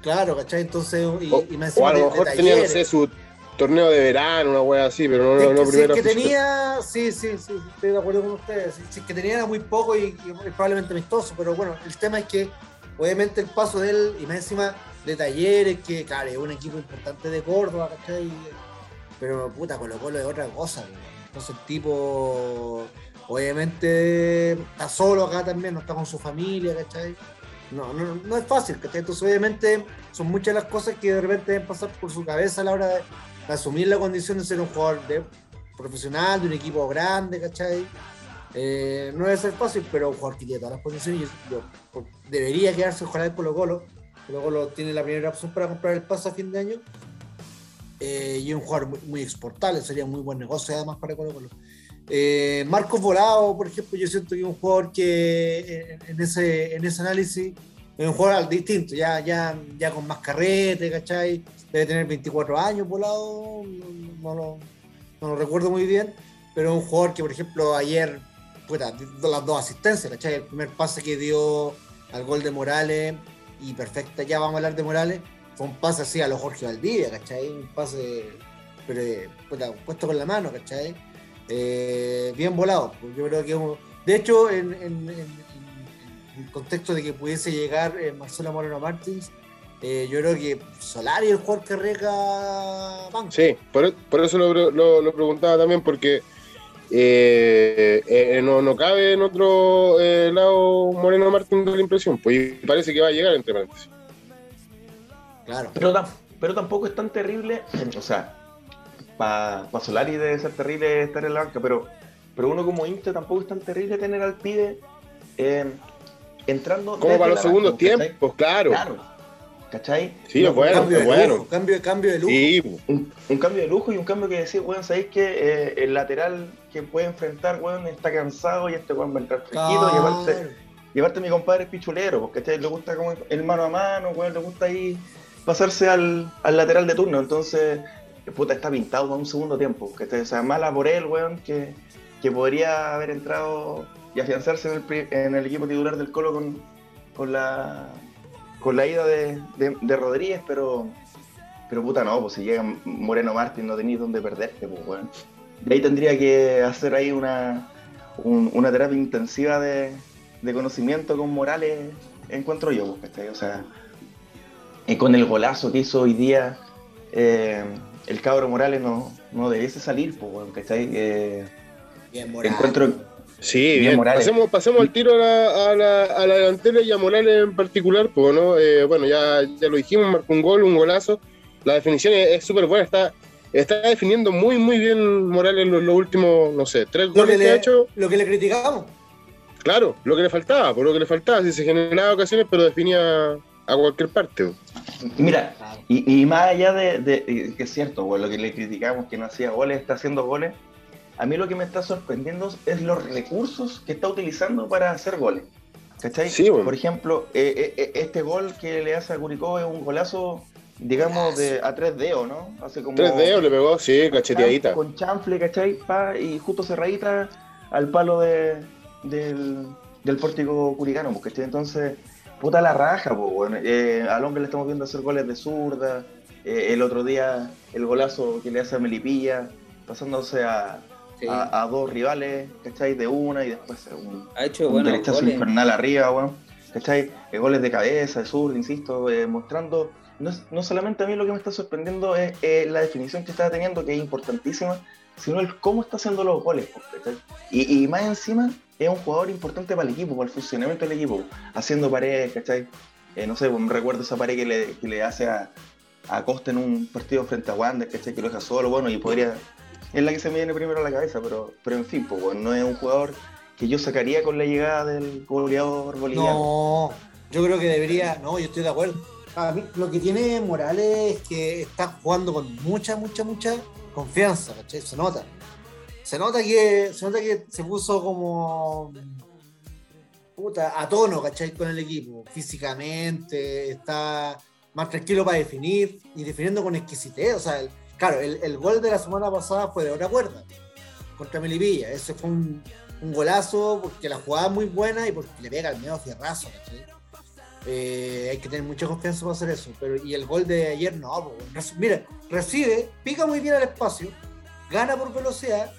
Claro, ¿cachai? Entonces, y, O, y me o a lo de- de mejor tenía, no sé, su torneo de verano, una wea así, pero no, Si no, es si es primera que tenía, sí, sí, sí, estoy de acuerdo con ustedes. Si, si es que tenía era muy poco y, y probablemente amistoso, pero bueno, el tema es que obviamente el paso de él y más encima de talleres, que claro, es un equipo importante de Córdoba, ¿cachai? Pero puta, Colo Colo es otra cosa, entonces el tipo obviamente está solo acá también, no está con su familia, ¿cachai? No, no, no es fácil, ¿cachai? Entonces obviamente son muchas las cosas que de repente deben pasar por su cabeza a la hora de, asumir la condición de ser un jugador de, profesional, de un equipo grande, ¿cachai? Eh, no debe ser fácil, pero un jugador que tiene todas las condiciones, yo, yo- debería quedarse ojalá en Colo Colo. Colo Colo tiene la primera opción para comprar el pase a fin de año. Eh, y un jugador muy, muy exportable, sería muy buen negocio además para Colo Colo. Eh, Marcos Volado, por ejemplo, yo siento que es un jugador que en, en ese, en ese análisis es un jugador distinto, ya, ya, ya con más carrete, ¿cachai? Debe tener 24 años Volado, no, lo, no lo recuerdo muy bien, pero es un jugador que, por ejemplo, ayer, puta, dio las dos asistencias, ¿cachai? El primer pase que dio al gol de Morales, y perfecta, ya vamos a hablar de Morales, fue un pase así a los Jorge Valdivia, ¿cachai? Un pase, pero, eh, puta, puesto con la mano, ¿cachai? Eh, bien volado, pues yo creo que un- de hecho, en, en- en- en el contexto de que pudiese llegar eh, Marcelo Moreno Martins, eh, yo creo que Solari es el jugador que rega banco. Sí, por, por eso lo, pre- lo- lo preguntaba también, porque eh, eh, no, no cabe en otro eh, lado Moreno Martín de la impresión, pues y parece que va a llegar entre paréntesis. Claro. Pero, pero tampoco es tan terrible, (clears throat) o sea, para pa Solari debe ser terrible estar en la banca, pero, pero uno como Inter tampoco es tan terrible tener al pibe eh, entrando. Como para los segundos banca, ¿cachai? tiempos, claro. Claro. ¿Cachai? Sí, es bueno, cambio, es de bueno. lujo, cambio, cambio de lujo. Sí. Un, un cambio de lujo y un cambio que decir, weón, sabéis que eh, el lateral que puede enfrentar, weón, está cansado y este weón va a entrar fresquito y aparte, y aparte mi compadre es pichulero, porque ¿cachai? le gusta como el mano a mano, weón, le gusta ahí pasarse al, al lateral de turno, entonces, eh, puta, está pintado para un segundo tiempo, ¿cachai? O sea, mala por él, weón, que, que podría haber entrado y afianzarse en el, equipo titular del Colo con, con la con la ida de, Rodríguez, pero pero puta no, pues si llega Moreno Martín no tenéis dónde perderte, pues weón. De ahí tendría que hacer ahí una, un- una terapia intensiva de, de conocimiento con Morales, encuentro yo, pues. O sea, y con el golazo que hizo hoy día, eh, el cabro Morales no, no debiese salir, pues weón, ¿cachai? Eh, Bien, Morales. encuentro, Sí, Bien, bien. Morales. Pasemos, pasemos al tiro a la, a, la, a la delantera y a Morales en particular, pues, ¿no? Eh, bueno, ya, ya lo dijimos, marcó un gol, un golazo. La definición es súper buena, está, está definiendo muy, muy bien Morales los, los últimos, no sé, tres lo que, goles que, ha le, hecho. lo que le criticamos. Claro, lo que le faltaba, por lo que le faltaba, si se generaba ocasiones, pero definía a cualquier parte. mira, Y, y más allá de, que es cierto, güey, lo que le criticamos que no hacía goles, está haciendo goles. A mí lo que me está sorprendiendo es los recursos que está utilizando para hacer goles. ¿Cachai? Sí, güey. Por ejemplo, eh, eh, eh, este gol que le hace a Curicó es un golazo, digamos, de, a tres dedos, ¿no? Hace como Tres dedos le pegó, sí, cacheteadita. con chanfle, ¿cachai? Pa, y justo cerradita al palo de, del, del pórtico curicano, ¿cachai? Entonces, puta la raja, pues, bueno. Eh, al hombre le estamos viendo hacer goles de zurda. eh, el otro día, el golazo que le hace a Melipilla, pasándose a, Sí. a, a dos rivales, ¿cachai? De una y después un, ha hecho un buenos derechazo infernal arriba, weón. ¿Cachai? Eh, goles de cabeza, de sur, insisto, eh, mostrando. No, no solamente a mí lo que me está sorprendiendo es la definición que está teniendo, que es importantísima, sino el cómo está haciendo los goles. Y, y más encima, es un jugador importante para el equipo, para el funcionamiento del equipo, haciendo paredes, ¿cachai? Eh, no sé, me recuerdo esa pared que le, que le hace a, a Costa en un partido frente a Wander, ¿cachai? Que lo deja solo, bueno, y podría. Es la que se me viene primero a la cabeza, pero, pero en fin, bueno, no es un jugador que yo sacaría con la llegada del goleador boliviano. No, yo creo que debería, no, yo estoy de acuerdo. A mí, lo que tiene Morales es que está jugando con mucha, mucha, mucha confianza, ¿cachai? Se nota. Se nota que se, nota que se puso como puta, a tono, ¿cachai? Con el equipo. Físicamente, está más tranquilo para definir y definiendo con exquisitez. O sea, claro, el, el gol de la semana pasada fue de otra cuerda, contra Melipilla. Ese fue un, un golazo porque la jugada es muy buena y porque le pega el medio fierrazo, ¿cachai? Eh, hay que tener mucha confianza para hacer eso. Pero, y el gol de ayer, no. mira, recibe, pica muy bien al espacio, gana por velocidad,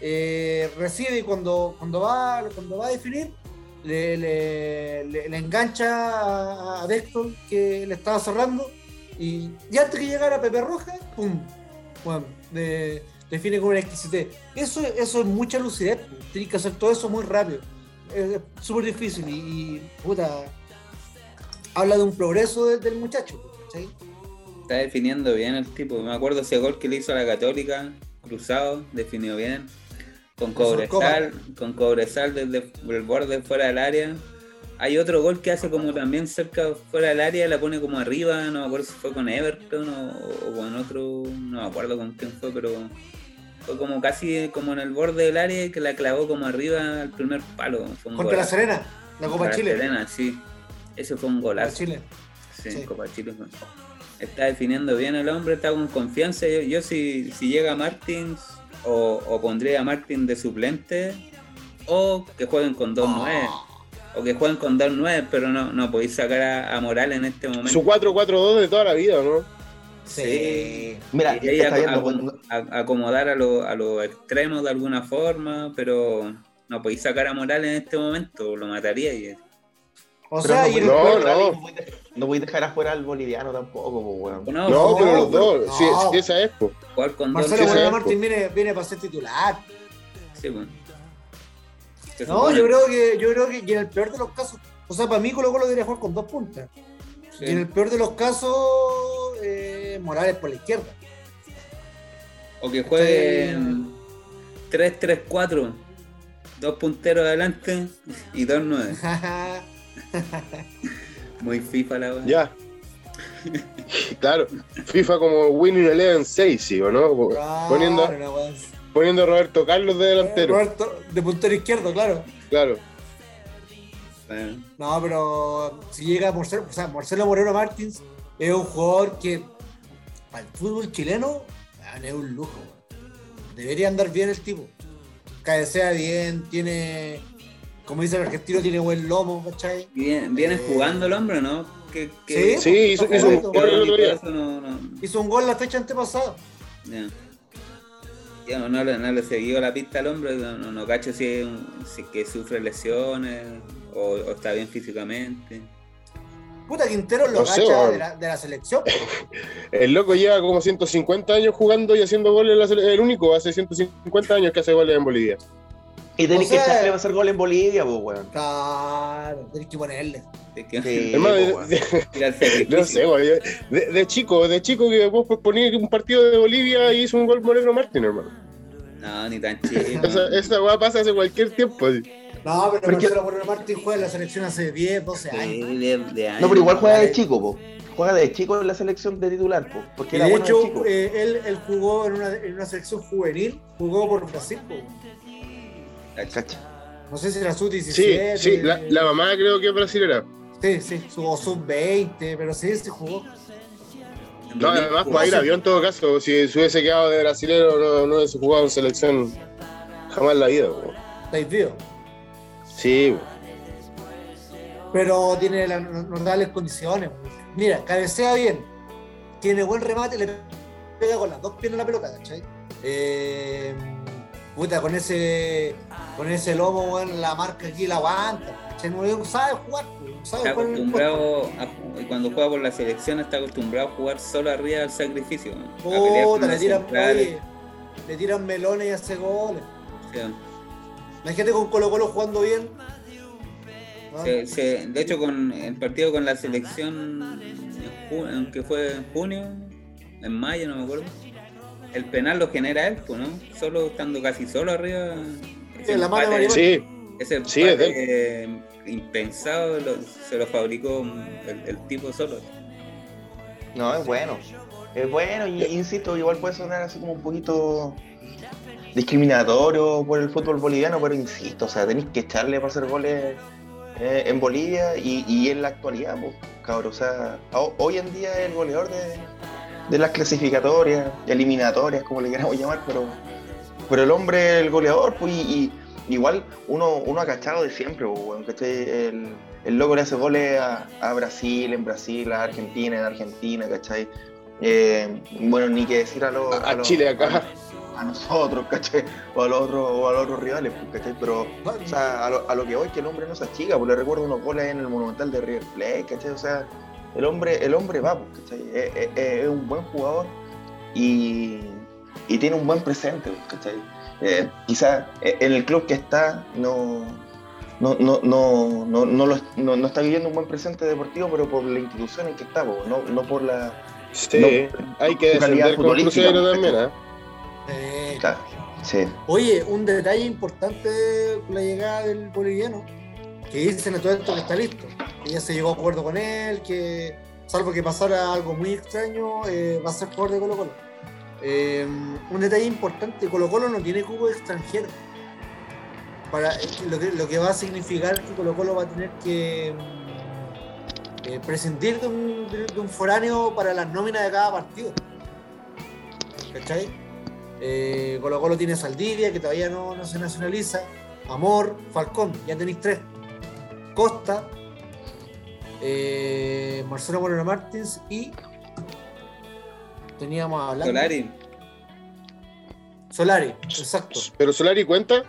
eh, recibe y cuando, cuando, va, cuando va a definir, le, le- engancha a, Dexton que le estaba cerrando. Y, y antes que llegara Pepe Roja, ¡pum! Bueno, de- define con una exquisitez. Eso, eso es mucha lucidez. Tienes que hacer todo eso muy rápido. Es súper difícil y, y, puta, habla de un progreso de- del muchacho. ¿cachai? Está definiendo bien el tipo. Me acuerdo ese gol que le hizo a la Católica, cruzado, definió bien. Con Cobresal, con Cobresal desde el borde fuera del área. Hay otro gol que hace como también cerca fuera del área, la pone como arriba, no me acuerdo si fue con Everton o, o con otro, no me acuerdo con quién fue, pero fue como casi como en el borde del área que la clavó como arriba al primer palo. Contra la. Serena, la Copa Chile. Serena, sí. Ese fue un golazo. Chile. Sí, Sí. Copa Chile. fue. Está definiendo bien el hombre, está con confianza. Yo, yo si, si llega Martins, o, o pondría a Martin de suplente, o que jueguen con dos nueve, o que jueguen con dos nueve, pero no, no podéis sacar a, a Morales en este momento. Su 4-4-2 de toda la vida, ¿no? Sí. Mira, Y no- a- acomodar a, lo- a los extremos de alguna forma, pero no podéis sacar a Morales en este momento, lo mataría y O pero sea, no y el no, no. no podéis- No voy a dejar afuera al boliviano tampoco, pues, weón. no, No, no, pero los dos, no. sí, sí, esa es, po. jugar con dos Marcelo Moreno. Martín viene, viene para ser titular. sí, pues. Se No, supone. yo creo que, yo creo que y en el peor de los casos, o sea, para mí Colo Colo debería jugar con dos puntas. Sí. Y en el peor de los casos, eh, Morales por la izquierda. O que jueguen 3-3-4. Dos punteros adelante y dos nueve. (laughs) (laughs) Muy FIFA la weá. Ya. claro, FIFA como Winning Eleven 6, ¿sí o no? Poniendo, Claro, poniendo a Roberto Carlos de delantero. Roberto, de puntero izquierdo, claro. Claro. Bueno, No, pero si llega Marcelo, o sea, Marcelo Moreno Martins es un jugador que para el fútbol chileno es un lujo. Debería andar bien el tipo. Cabecea bien, tiene, como dice el argentino, tiene buen lomo, ¿cachai? Viene, viene Eh. jugando el hombre, ¿no? Que, Sí, Sí, hizo, hizo un gol el otro día. Eso no, no, Hizo un gol la fecha antepasada. ya. Ya no, no le, no le he seguido la pista al hombre, no, no, no cacho si, es un- si es que sufre lesiones o, o está bien físicamente. Puta, Quintero lo No sé, de, la, de la selección. (laughs) El loco lleva como 150 años jugando y haciendo goles. en la sele- El único hace 150 años que hace goles en Bolivia. Y O sea- que echarle a hacer gol en Bolivia, pues, weón. Claro, tenés que ponerle. Sí, Hermano, de- weón. no sé, güey. De, de chico, de chico que vos ponías un partido de Bolivia y hizo un gol Moreno Martín, hermano. No, ni tan chido. (laughs) Esa, esa weá pasa hace cualquier tiempo. así. No, pero Pero es que- Marcelo Moreno Martins juega en la selección hace 10, 12 años. Sí, de- de años. No, pero igual juega de chico, po. Juega de chico en la selección de titular, po. Porque Y era de bueno de hecho, chico. eh, él, él jugó en una, en una selección juvenil, jugó por Brasil. po. Cacha. No sé si era Sí, sub-17. sí, la, la mamá creo que es brasilera. Sí, sí, su- o sub-20, pero sí, sí jugó. No, además, para ir avión en todo caso, si se hubiese quedado de brasilero, no, no hubiese jugado en selección jamás en la vida. Estáis vivos. Sí, güey. Pero tiene las normales condiciones. Mira, cabecea bien, tiene buen remate, le pega con las dos piernas la pelota, ¿cachai? Eh, puta, con ese con ese lomo, weón, la marca aquí la aguanta. ¿cachai? No sabe jugar, no sabe Está acostumbrado, a, cuando juega por la selección, está acostumbrado a jugar solo arriba del sacrificio. Puta, le tiran, oye, le tiran melones y hace goles. sea, Imagínate con Colo Colo jugando bien. ¿no? se- se- de hecho, con el partido con la selección, en ju- aunque fue en junio, en mayo, no me acuerdo, el penal lo genera él, pues, ¿no? Solo estando casi solo arriba. Sí, la mano de empate- Maribel. Sí, Ese Sí, es empate, eh, impensado lo- se lo fabricó el, el tipo solo. No, es bueno. Es bueno y insisto, igual puede sonar así como un poquito discriminatorio por el fútbol boliviano, pero insisto, o sea, tenéis que echarle para hacer goles eh, en Bolivia y, y en la actualidad, pues, cabrón. O sea, ho- hoy en día es el goleador de, de las clasificatorias, eliminatorias, como le queramos llamar, pero, pero el hombre, el goleador, pues, y, igual uno, uno ha cachado de siempre, pues, el, el loco le hace goles a, Brasil, en Brasil, a Argentina, en Argentina, ¿cachai? Eh, bueno, ni que decir a los... A, Chile acá. A, nosotros, ¿cachai? O a los otros, o a los otros rivales, pues, ¿cachai? Pero, o sea, a lo, a lo que voy, que el hombre no se achica, porque le recuerdo unos goles en el Monumental de River Plate, ¿cachai? O sea, el hombre, el hombre va, pues, ¿cachai? Es, un buen jugador y, y, tiene un buen presente, pues, ¿cachai? Eh, quizás eh, en el club que está no no, no, no, no, no, lo, no, está viviendo un buen presente deportivo, pero por la institución en que está, no, no por la. Sí, hay que defender con Crucero también, ¿eh? eh sí. Oye, un detalle importante con la llegada del boliviano, que dicen a todo esto que está listo, ya se llegó a acuerdo con él, que salvo que pasara algo muy extraño, eh, va a ser jugador de Colo Colo. Eh, un detalle importante, Colo Colo no tiene cubo extranjero para lo que, va a significar que Colo Colo va a tener que mm, eh, prescindir de un, de, un, foráneo para las nóminas de cada partido. ¿Cachai? Eh, Colo Colo tiene Saldivia, que todavía no, no, se nacionaliza. Amor, Falcón, ya tenéis tres. Costa, eh, Marcelo Moreno Martins y teníamos hablando. Solari. Solari, exacto. ¿Pero Solari cuenta?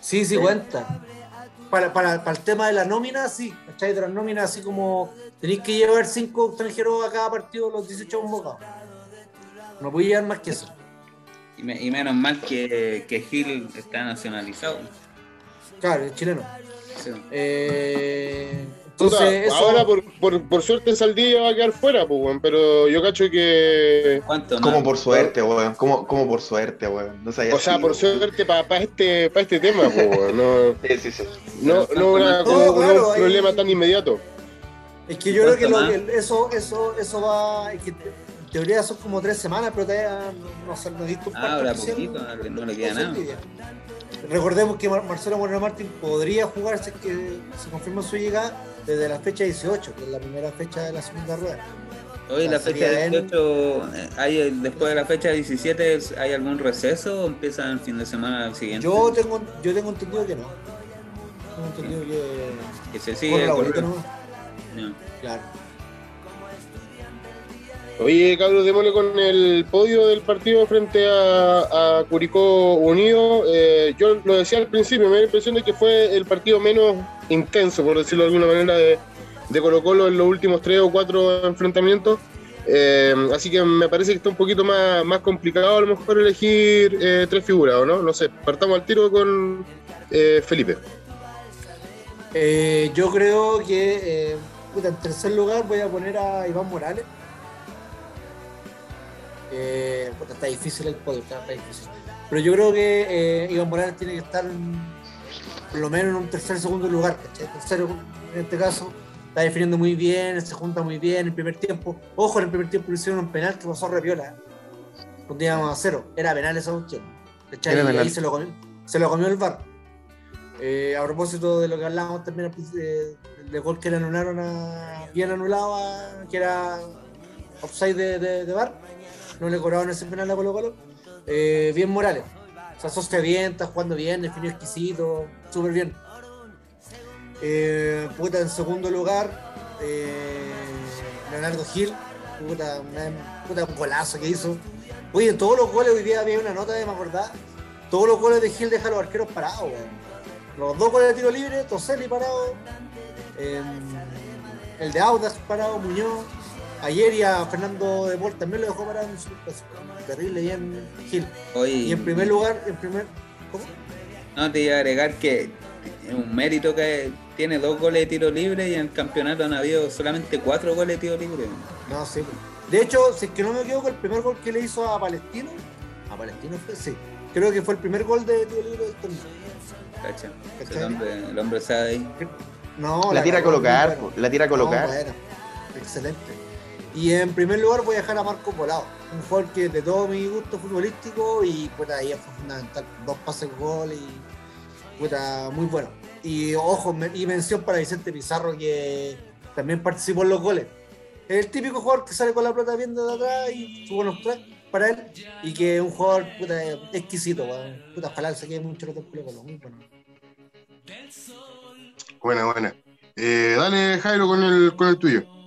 Sí, sí, cuenta. Para, para, para, el tema de la nómina, sí. ¿Cachai? De las nóminas, así como tenéis que llevar cinco extranjeros a cada partido los 18 convocados. No podía llevar más que eso. Y, menos mal que, que Gil está nacionalizado. Claro, es chileno. Sí. Eh, Ahora, por, por, suerte, Saldivia va a quedar fuera, pues, pero yo cacho que. ¿Cuánto? Como por suerte, weón. Como, como por suerte, weón. No o sea, por suerte para este, pa este tema, pues, No, (laughs) sí, sí, sí. No, no, una, un problema tan inmediato. Es que yo creo que, lo, eso, eso, eso va. Es que en teoría son como tres semanas, pero todavía no, no, no un Ah, ahora poquito, no le queda nada. Recordemos que Marcelo Moreno Martín podría jugarse que se confirma su llegada desde la fecha 18, que es la primera fecha de la segunda rueda. Hoy la, fecha 18, eh, hay, después de la fecha 17, ¿hay algún receso o empieza el fin de semana siguiente? Yo tengo, yo tengo entendido que no. Tengo entendido que, que se sigue. La no. Claro. Oye, Carlos, démosle con el podio del partido frente a, Curicó Unido. Eh, yo lo decía al principio, me da la impresión de que fue el partido menos intenso, por decirlo de alguna manera, de, Colo Colo en los últimos tres o cuatro enfrentamientos. Eh, así que me parece que está un poquito más, complicado a lo mejor elegir eh, tres figuras, no? No sé, partamos al tiro con Felipe. yo creo que en tercer lugar voy a poner a Iván Morales eh, está difícil el podio, está, difícil. Pero yo creo que eh, Iván Morales tiene que estar por lo menos en un tercer segundo lugar, Tercero, en este caso, está definiendo muy bien, se junta muy bien en el primer tiempo. Ojo, en el primer tiempo hicieron un penal que pasó a Repiola. Cuando íbamos a cero. Era penal esa cuestión. Y ahí se lo comió, se lo comió el bar. Eh, a propósito de lo que hablábamos también de, del gol que le anularon a, bien anulado, que era offside de, de, de bar no le cobraron ese penal a Colo Colo. Eh, bien Morales. O sea, soste bien, está jugando bien, definió exquisito, súper bien. Eh, puta, en segundo lugar, eh, Leonardo Gil, puta, puta, un golazo que hizo. Oye, en todos los goles hoy día había una nota de me acordar. Todos los goles de Gil dejan a los arqueros parados, Los dos goles de tiro libre, Toselli parado, el de Audax parado, Muñoz, Ayer y a Fernando de Bol también lo dejó parado en su Terrible bien Gil. y en primer lugar, en primer. ¿Cómo? No, te iba a agregar que es un mérito que tiene dos goles de tiro libre y en el campeonato han habido solamente cuatro goles de tiro libre. No, sí. De hecho, si es que no me equivoco, el primer gol que le hizo a Palestino, a Palestino fue, sí. Creo que fue el primer gol de tiro libre del torneo. Cacha. El hombre, el hombre sabe ahí. No, la, tira a colocar, la tira a colocar. excelente. Y en primer lugar voy a dejar a Marco Volado, un jugador que de todo mi gusto futbolístico y pues ahí fue fundamental, dos pases gol y puta, muy bueno. Y ojo, y mención para Vicente Pizarro que también participó en los goles. es el típico jugador que sale con la pelota viendo de atrás y su buenos track para él. Y que es un jugador puta, exquisito. Puta, ojalá se quede mucho rato con lo muy bueno. Buena, buena. Eh, dale, Jairo, con el, con el tuyo.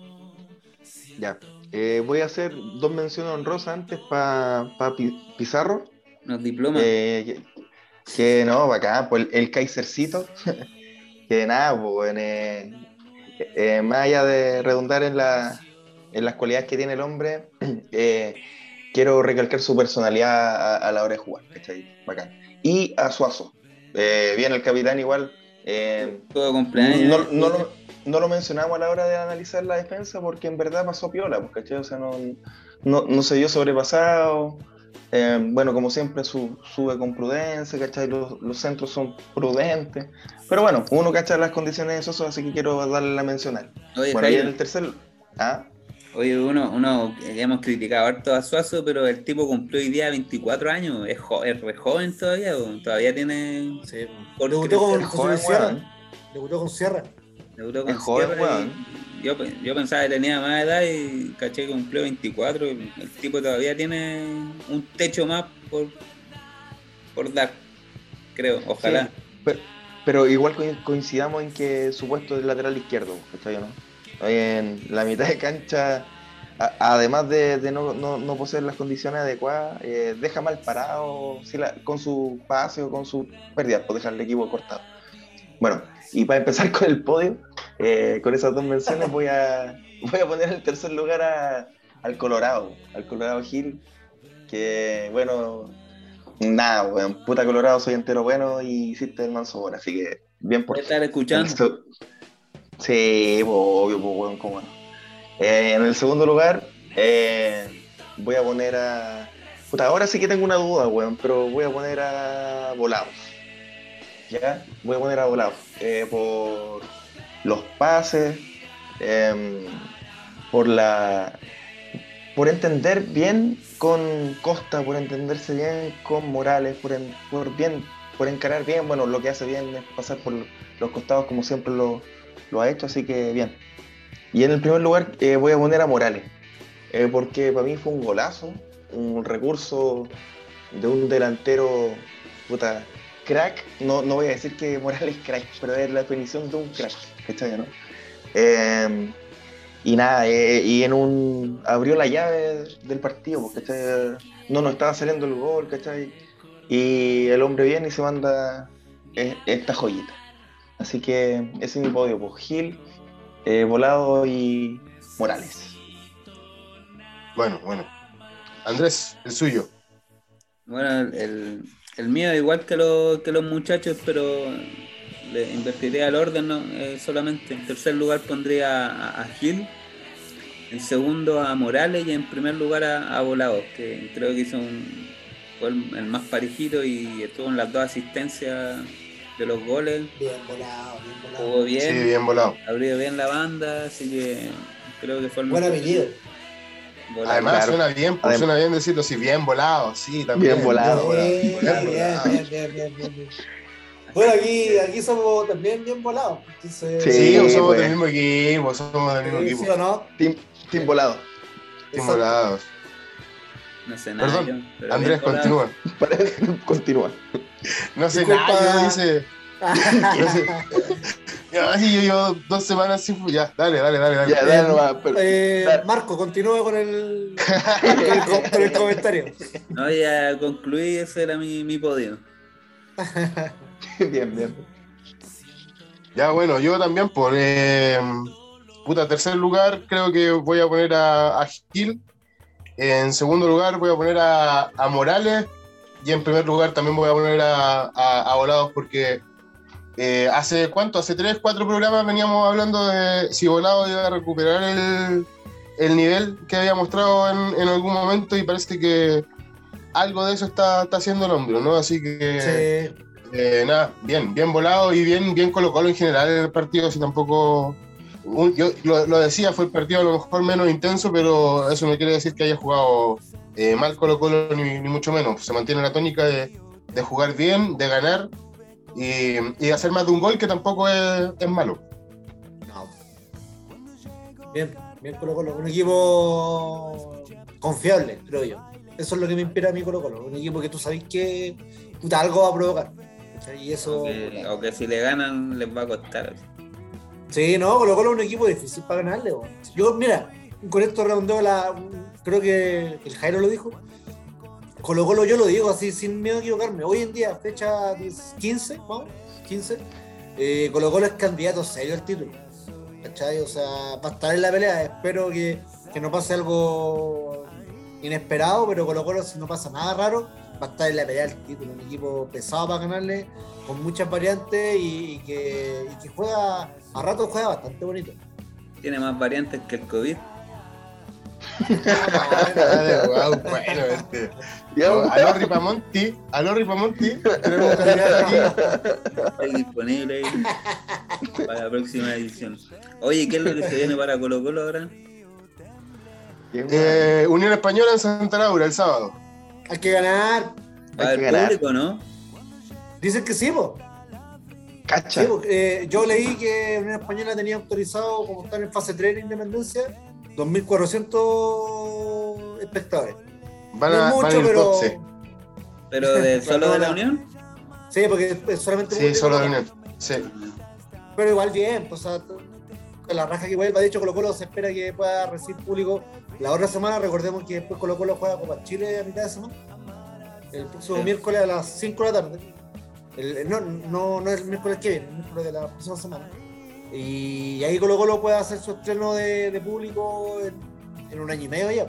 Ya. Eh, voy a hacer dos menciones honrosas antes para pa Pizarro. Los diplomas. Eh, que, que no, acá, pues el, el Kaisercito. (laughs) que nada, pues, eh, más allá de redundar en, la, en las cualidades que tiene el hombre, (clears throat) quiero recalcar su personalidad a, a, la hora de jugar, ¿cachai? Bacán. Y a Suazo. Bien, el capitán igual. Todo cumpleaños. no, no, lo, no, lo, mencionamos a la hora de analizar la defensa porque en verdad pasó piola, pues, ¿cachai? O sea, no, no, no se vio sobrepasado. Eh, bueno, como siempre, su, sube con prudencia, ¿cachai? Los, los, centros son prudentes. Pero bueno, uno cacha las condiciones de Soso, así que quiero darle la él. Oye, bueno, y el tercer. ¿Ah? Oye, uno, uno hemos criticado harto a Suazo, pero el tipo cumplió hoy día 24 años. Es, jo es re joven todavía, o todavía tiene. Sí. Debutó con, con joven, Sierra. Debutó con Sierra. Con joven, weón. yo, yo pensaba que tenía más edad y caché que cumplió 24. El tipo todavía tiene un techo más por, por dar, creo, ojalá. Sí, pero, pero, igual coincidamos en que su puesto es lateral izquierdo, ¿cachai no? En la mitad de cancha, a, además de, de no, no, no, poseer las condiciones adecuadas, eh, deja mal parado si la, con su pase o con su pérdida, por dejar el equipo cortado. Bueno, y para empezar con el podio, eh, con esas dos menciones voy a, voy a poner en tercer lugar a, al Colorado, al Colorado Gil, que bueno, nada, weón, puta Colorado, soy entero bueno y hiciste el manso bueno, así que bien por estar escuchando. Sí, obvio, pues, weón, cómo no. Eh, en el segundo lugar, eh, voy a poner a. Puta, ahora sí que tengo una duda, weón, pero voy a poner a Volados. ¿Ya? Voy a poner a Volados. Eh, por los pases, em, por la. Por entender bien con Costa, por entenderse bien con Morales, por, en, por bien, por encarar bien, bueno, lo que hace bien es pasar por los costados como siempre lo, lo ha hecho, así que bien. Y en el primer lugar eh, voy a poner a Morales, eh, porque para mí fue un golazo, un recurso de un delantero, puta, crack. No, no voy a decir que Morales es crack, pero es la definición de un crack, ¿cachai? ¿no? Eh, y nada, y en un. abrió la llave del partido, ¿cachai? No nos estaba saliendo el gol, ¿cachai? Y el hombre viene y se manda esta joyita. Así que ese es mi podio, pues Gil, eh, Volado y Morales. Bueno, bueno. Andrés, el suyo. Bueno, el, el mío igual que, lo, que los muchachos, pero le invertiría al orden ¿no? eh, solamente. En tercer lugar pondría a, a, Gil, en segundo a Morales y en primer lugar a, a Volados, que creo que hizo un, fue el, el, más parejito y estuvo en las dos asistencias de los goles. Bien volado, bien volado. Jugó bien. Sí, bien volado. Abrió bien la banda, así que creo que fue el Buen apellido. Volado. Además claro. suena bien, pues, suena bien decirlo así, bien volado, sí, también. Bien volado. Bien, bien, bien, bien, bien, bien, Bueno, aquí, aquí somos también bien volados. Entonces, sí, sí somos pues. del mismo equipo, somos del mismo sí, equipo. ¿sí o no? Team, team volado. Team volados. No sé nada. Perdón, yo, Andrés, continúa. (laughs) continúa. No sé Disculpa. nada, dice. Yo llevo dos semanas sin ya, dale, dale, dale, dale. Ya, dale nomás, pero, eh, dale. Marco, continúa con el, con el, con el comentario. No, ya concluí, ese era mi, mi podio. (laughs) bien, bien. Ya, bueno, yo también por eh, puta tercer lugar creo que voy a poner a, a Gil. En segundo lugar voy a poner a, a, Morales. Y en primer lugar también voy a poner a, a Volados porque eh, hace cuánto, hace tres, cuatro programas veníamos hablando de si Volados iba a recuperar el, el nivel que había mostrado en, en, algún momento y parece que algo de eso está, está haciendo el hombro, ¿no? Así que Sí. eh, nada, bien, bien volado y bien, bien Colo Colo en general en el partido, si tampoco un- yo lo, lo decía, fue el partido a lo mejor menos intenso, pero eso no quiere decir que haya jugado eh, mal Colo Colo, ni, ni mucho menos. Se mantiene la tónica de, de jugar bien, de ganar y, y hacer más de un gol, que tampoco es, es malo. No. Bien, Bien Colo Colo, un equipo confiable, creo yo. Eso es lo que me inspira a mí Colo Colo, un equipo que tú sabes que puta, algo va a provocar. Y eso... Aunque, aunque si le ganan les va a costar. Sí, no, Colo Colo es un equipo difícil para ganarle. Yo, mira, con esto redondeo la. Creo que el Jairo lo dijo. Colo Colo yo lo digo así sin miedo a equivocarme. Hoy en día, fecha 10 15, vamos, 15, eh, Colo Colo es candidato serio al título. ¿Cachai? O sea, va a estar en la pelea. Espero que, que no pase algo inesperado, pero Colo Colo, si no pasa nada raro, va a estar en la pelea del título. Un equipo pesado para ganarle, con muchas variantes y que juega, a rato juega bastante bonito. Tiene más variantes que el COVID. Guau, (laughs) bueno, este. Aló Ripamonti, aló Ripamonti, tenemos un candidato aquí. Está disponible ahí para la próxima edición. Oye, ¿qué es lo que se viene para Colo Colo ahora? Eh, Unión Española en Santa Laura el sábado. Hay que ganar. Va a Hay que haber ganar. público, ¿no? Dicen que sí, po. Cacha. Sí. Eh, yo leí que Unión Española tenía autorizado, como están en fase 3 de Independencia, 2.400 espectadores. Van no a, es van mucho, pero. top, sí. ¿Pero (laughs) de solo de la No, no. Unión? Sí, porque es solamente. Sí, solo de Unión. Sí. Pero igual bien, pues, o sea, la raja que vuelva. De hecho, Colo Colo se espera que pueda recibir público la otra semana. Recordemos que después Colo Colo juega Copa Chile a mitad de semana. El próximo Sí. miércoles a las 5 de la tarde. El- no, no, no es el miércoles que viene, el miércoles de la próxima semana. Y ahí Colo Colo puede hacer su estreno de, de público en, en un año y medio ya.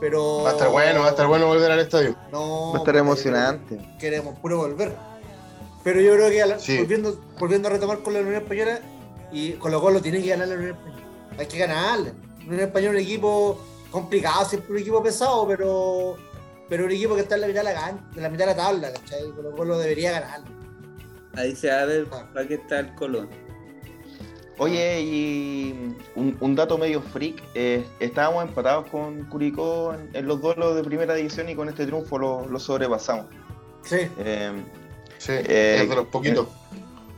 Pero. Va a estar bueno, va a estar bueno volver al estadio. No, Va a estar porque emocionante. Queremos puro volver. Pero yo creo que a la- Sí. volviendo, volviendo a retomar con la Unión Española, y Colo Colo tiene que ganar la Unión Española. Hay que ganarle. La Unión Española es un equipo complicado, siempre un equipo pesado, pero, pero un equipo que está en la mitad de la, can- en la, mitad de la tabla, ¿cachai? Colo Colo debería ganarle. Ahí se va a ver para qué está el Colón. Oye, y un, un dato medio freak, eh, estábamos empatados con Curicó en, en los duelos de primera división y con este triunfo lo, lo sobrepasamos. Sí, Eh, Sí, Eh, es de los poquitos.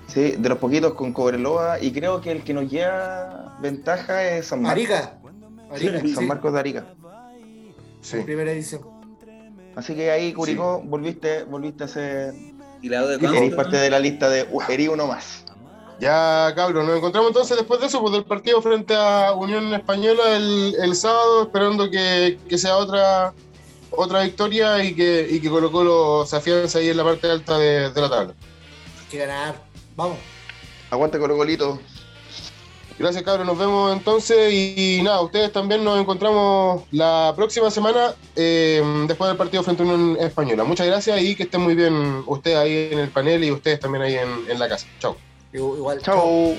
sí, de los poquitos con Cobreloa y creo que el que nos lleva ventaja es San Marcos. Arica. Arica, San Marcos de Arica. Sí. primera edición. Así que ahí Curicó volviste, volviste a ser ¿Y la de parte de la lista de eres uno más. Ya, cabros, nos encontramos entonces después de eso, pues del partido frente a Unión Española el, el sábado, esperando que, que sea otra otra victoria y que, y que Colo Colo se afiance ahí en la parte alta de, de la tabla. Hay que ganar. Vamos. Aguante Colo Colito. Gracias, cabros, nos vemos entonces y, nada, ustedes también nos encontramos la próxima semana eh, después del partido frente a Unión Española. Muchas gracias y que estén muy bien ustedes ahí en el panel y ustedes también ahí en, en la casa. Chao. Igual. Chao.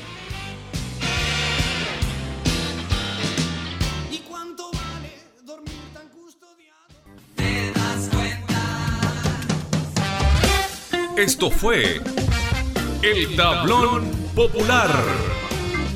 ¿Y cuánto vale dormir tan custodiado? Esto fue El Tablón Popular.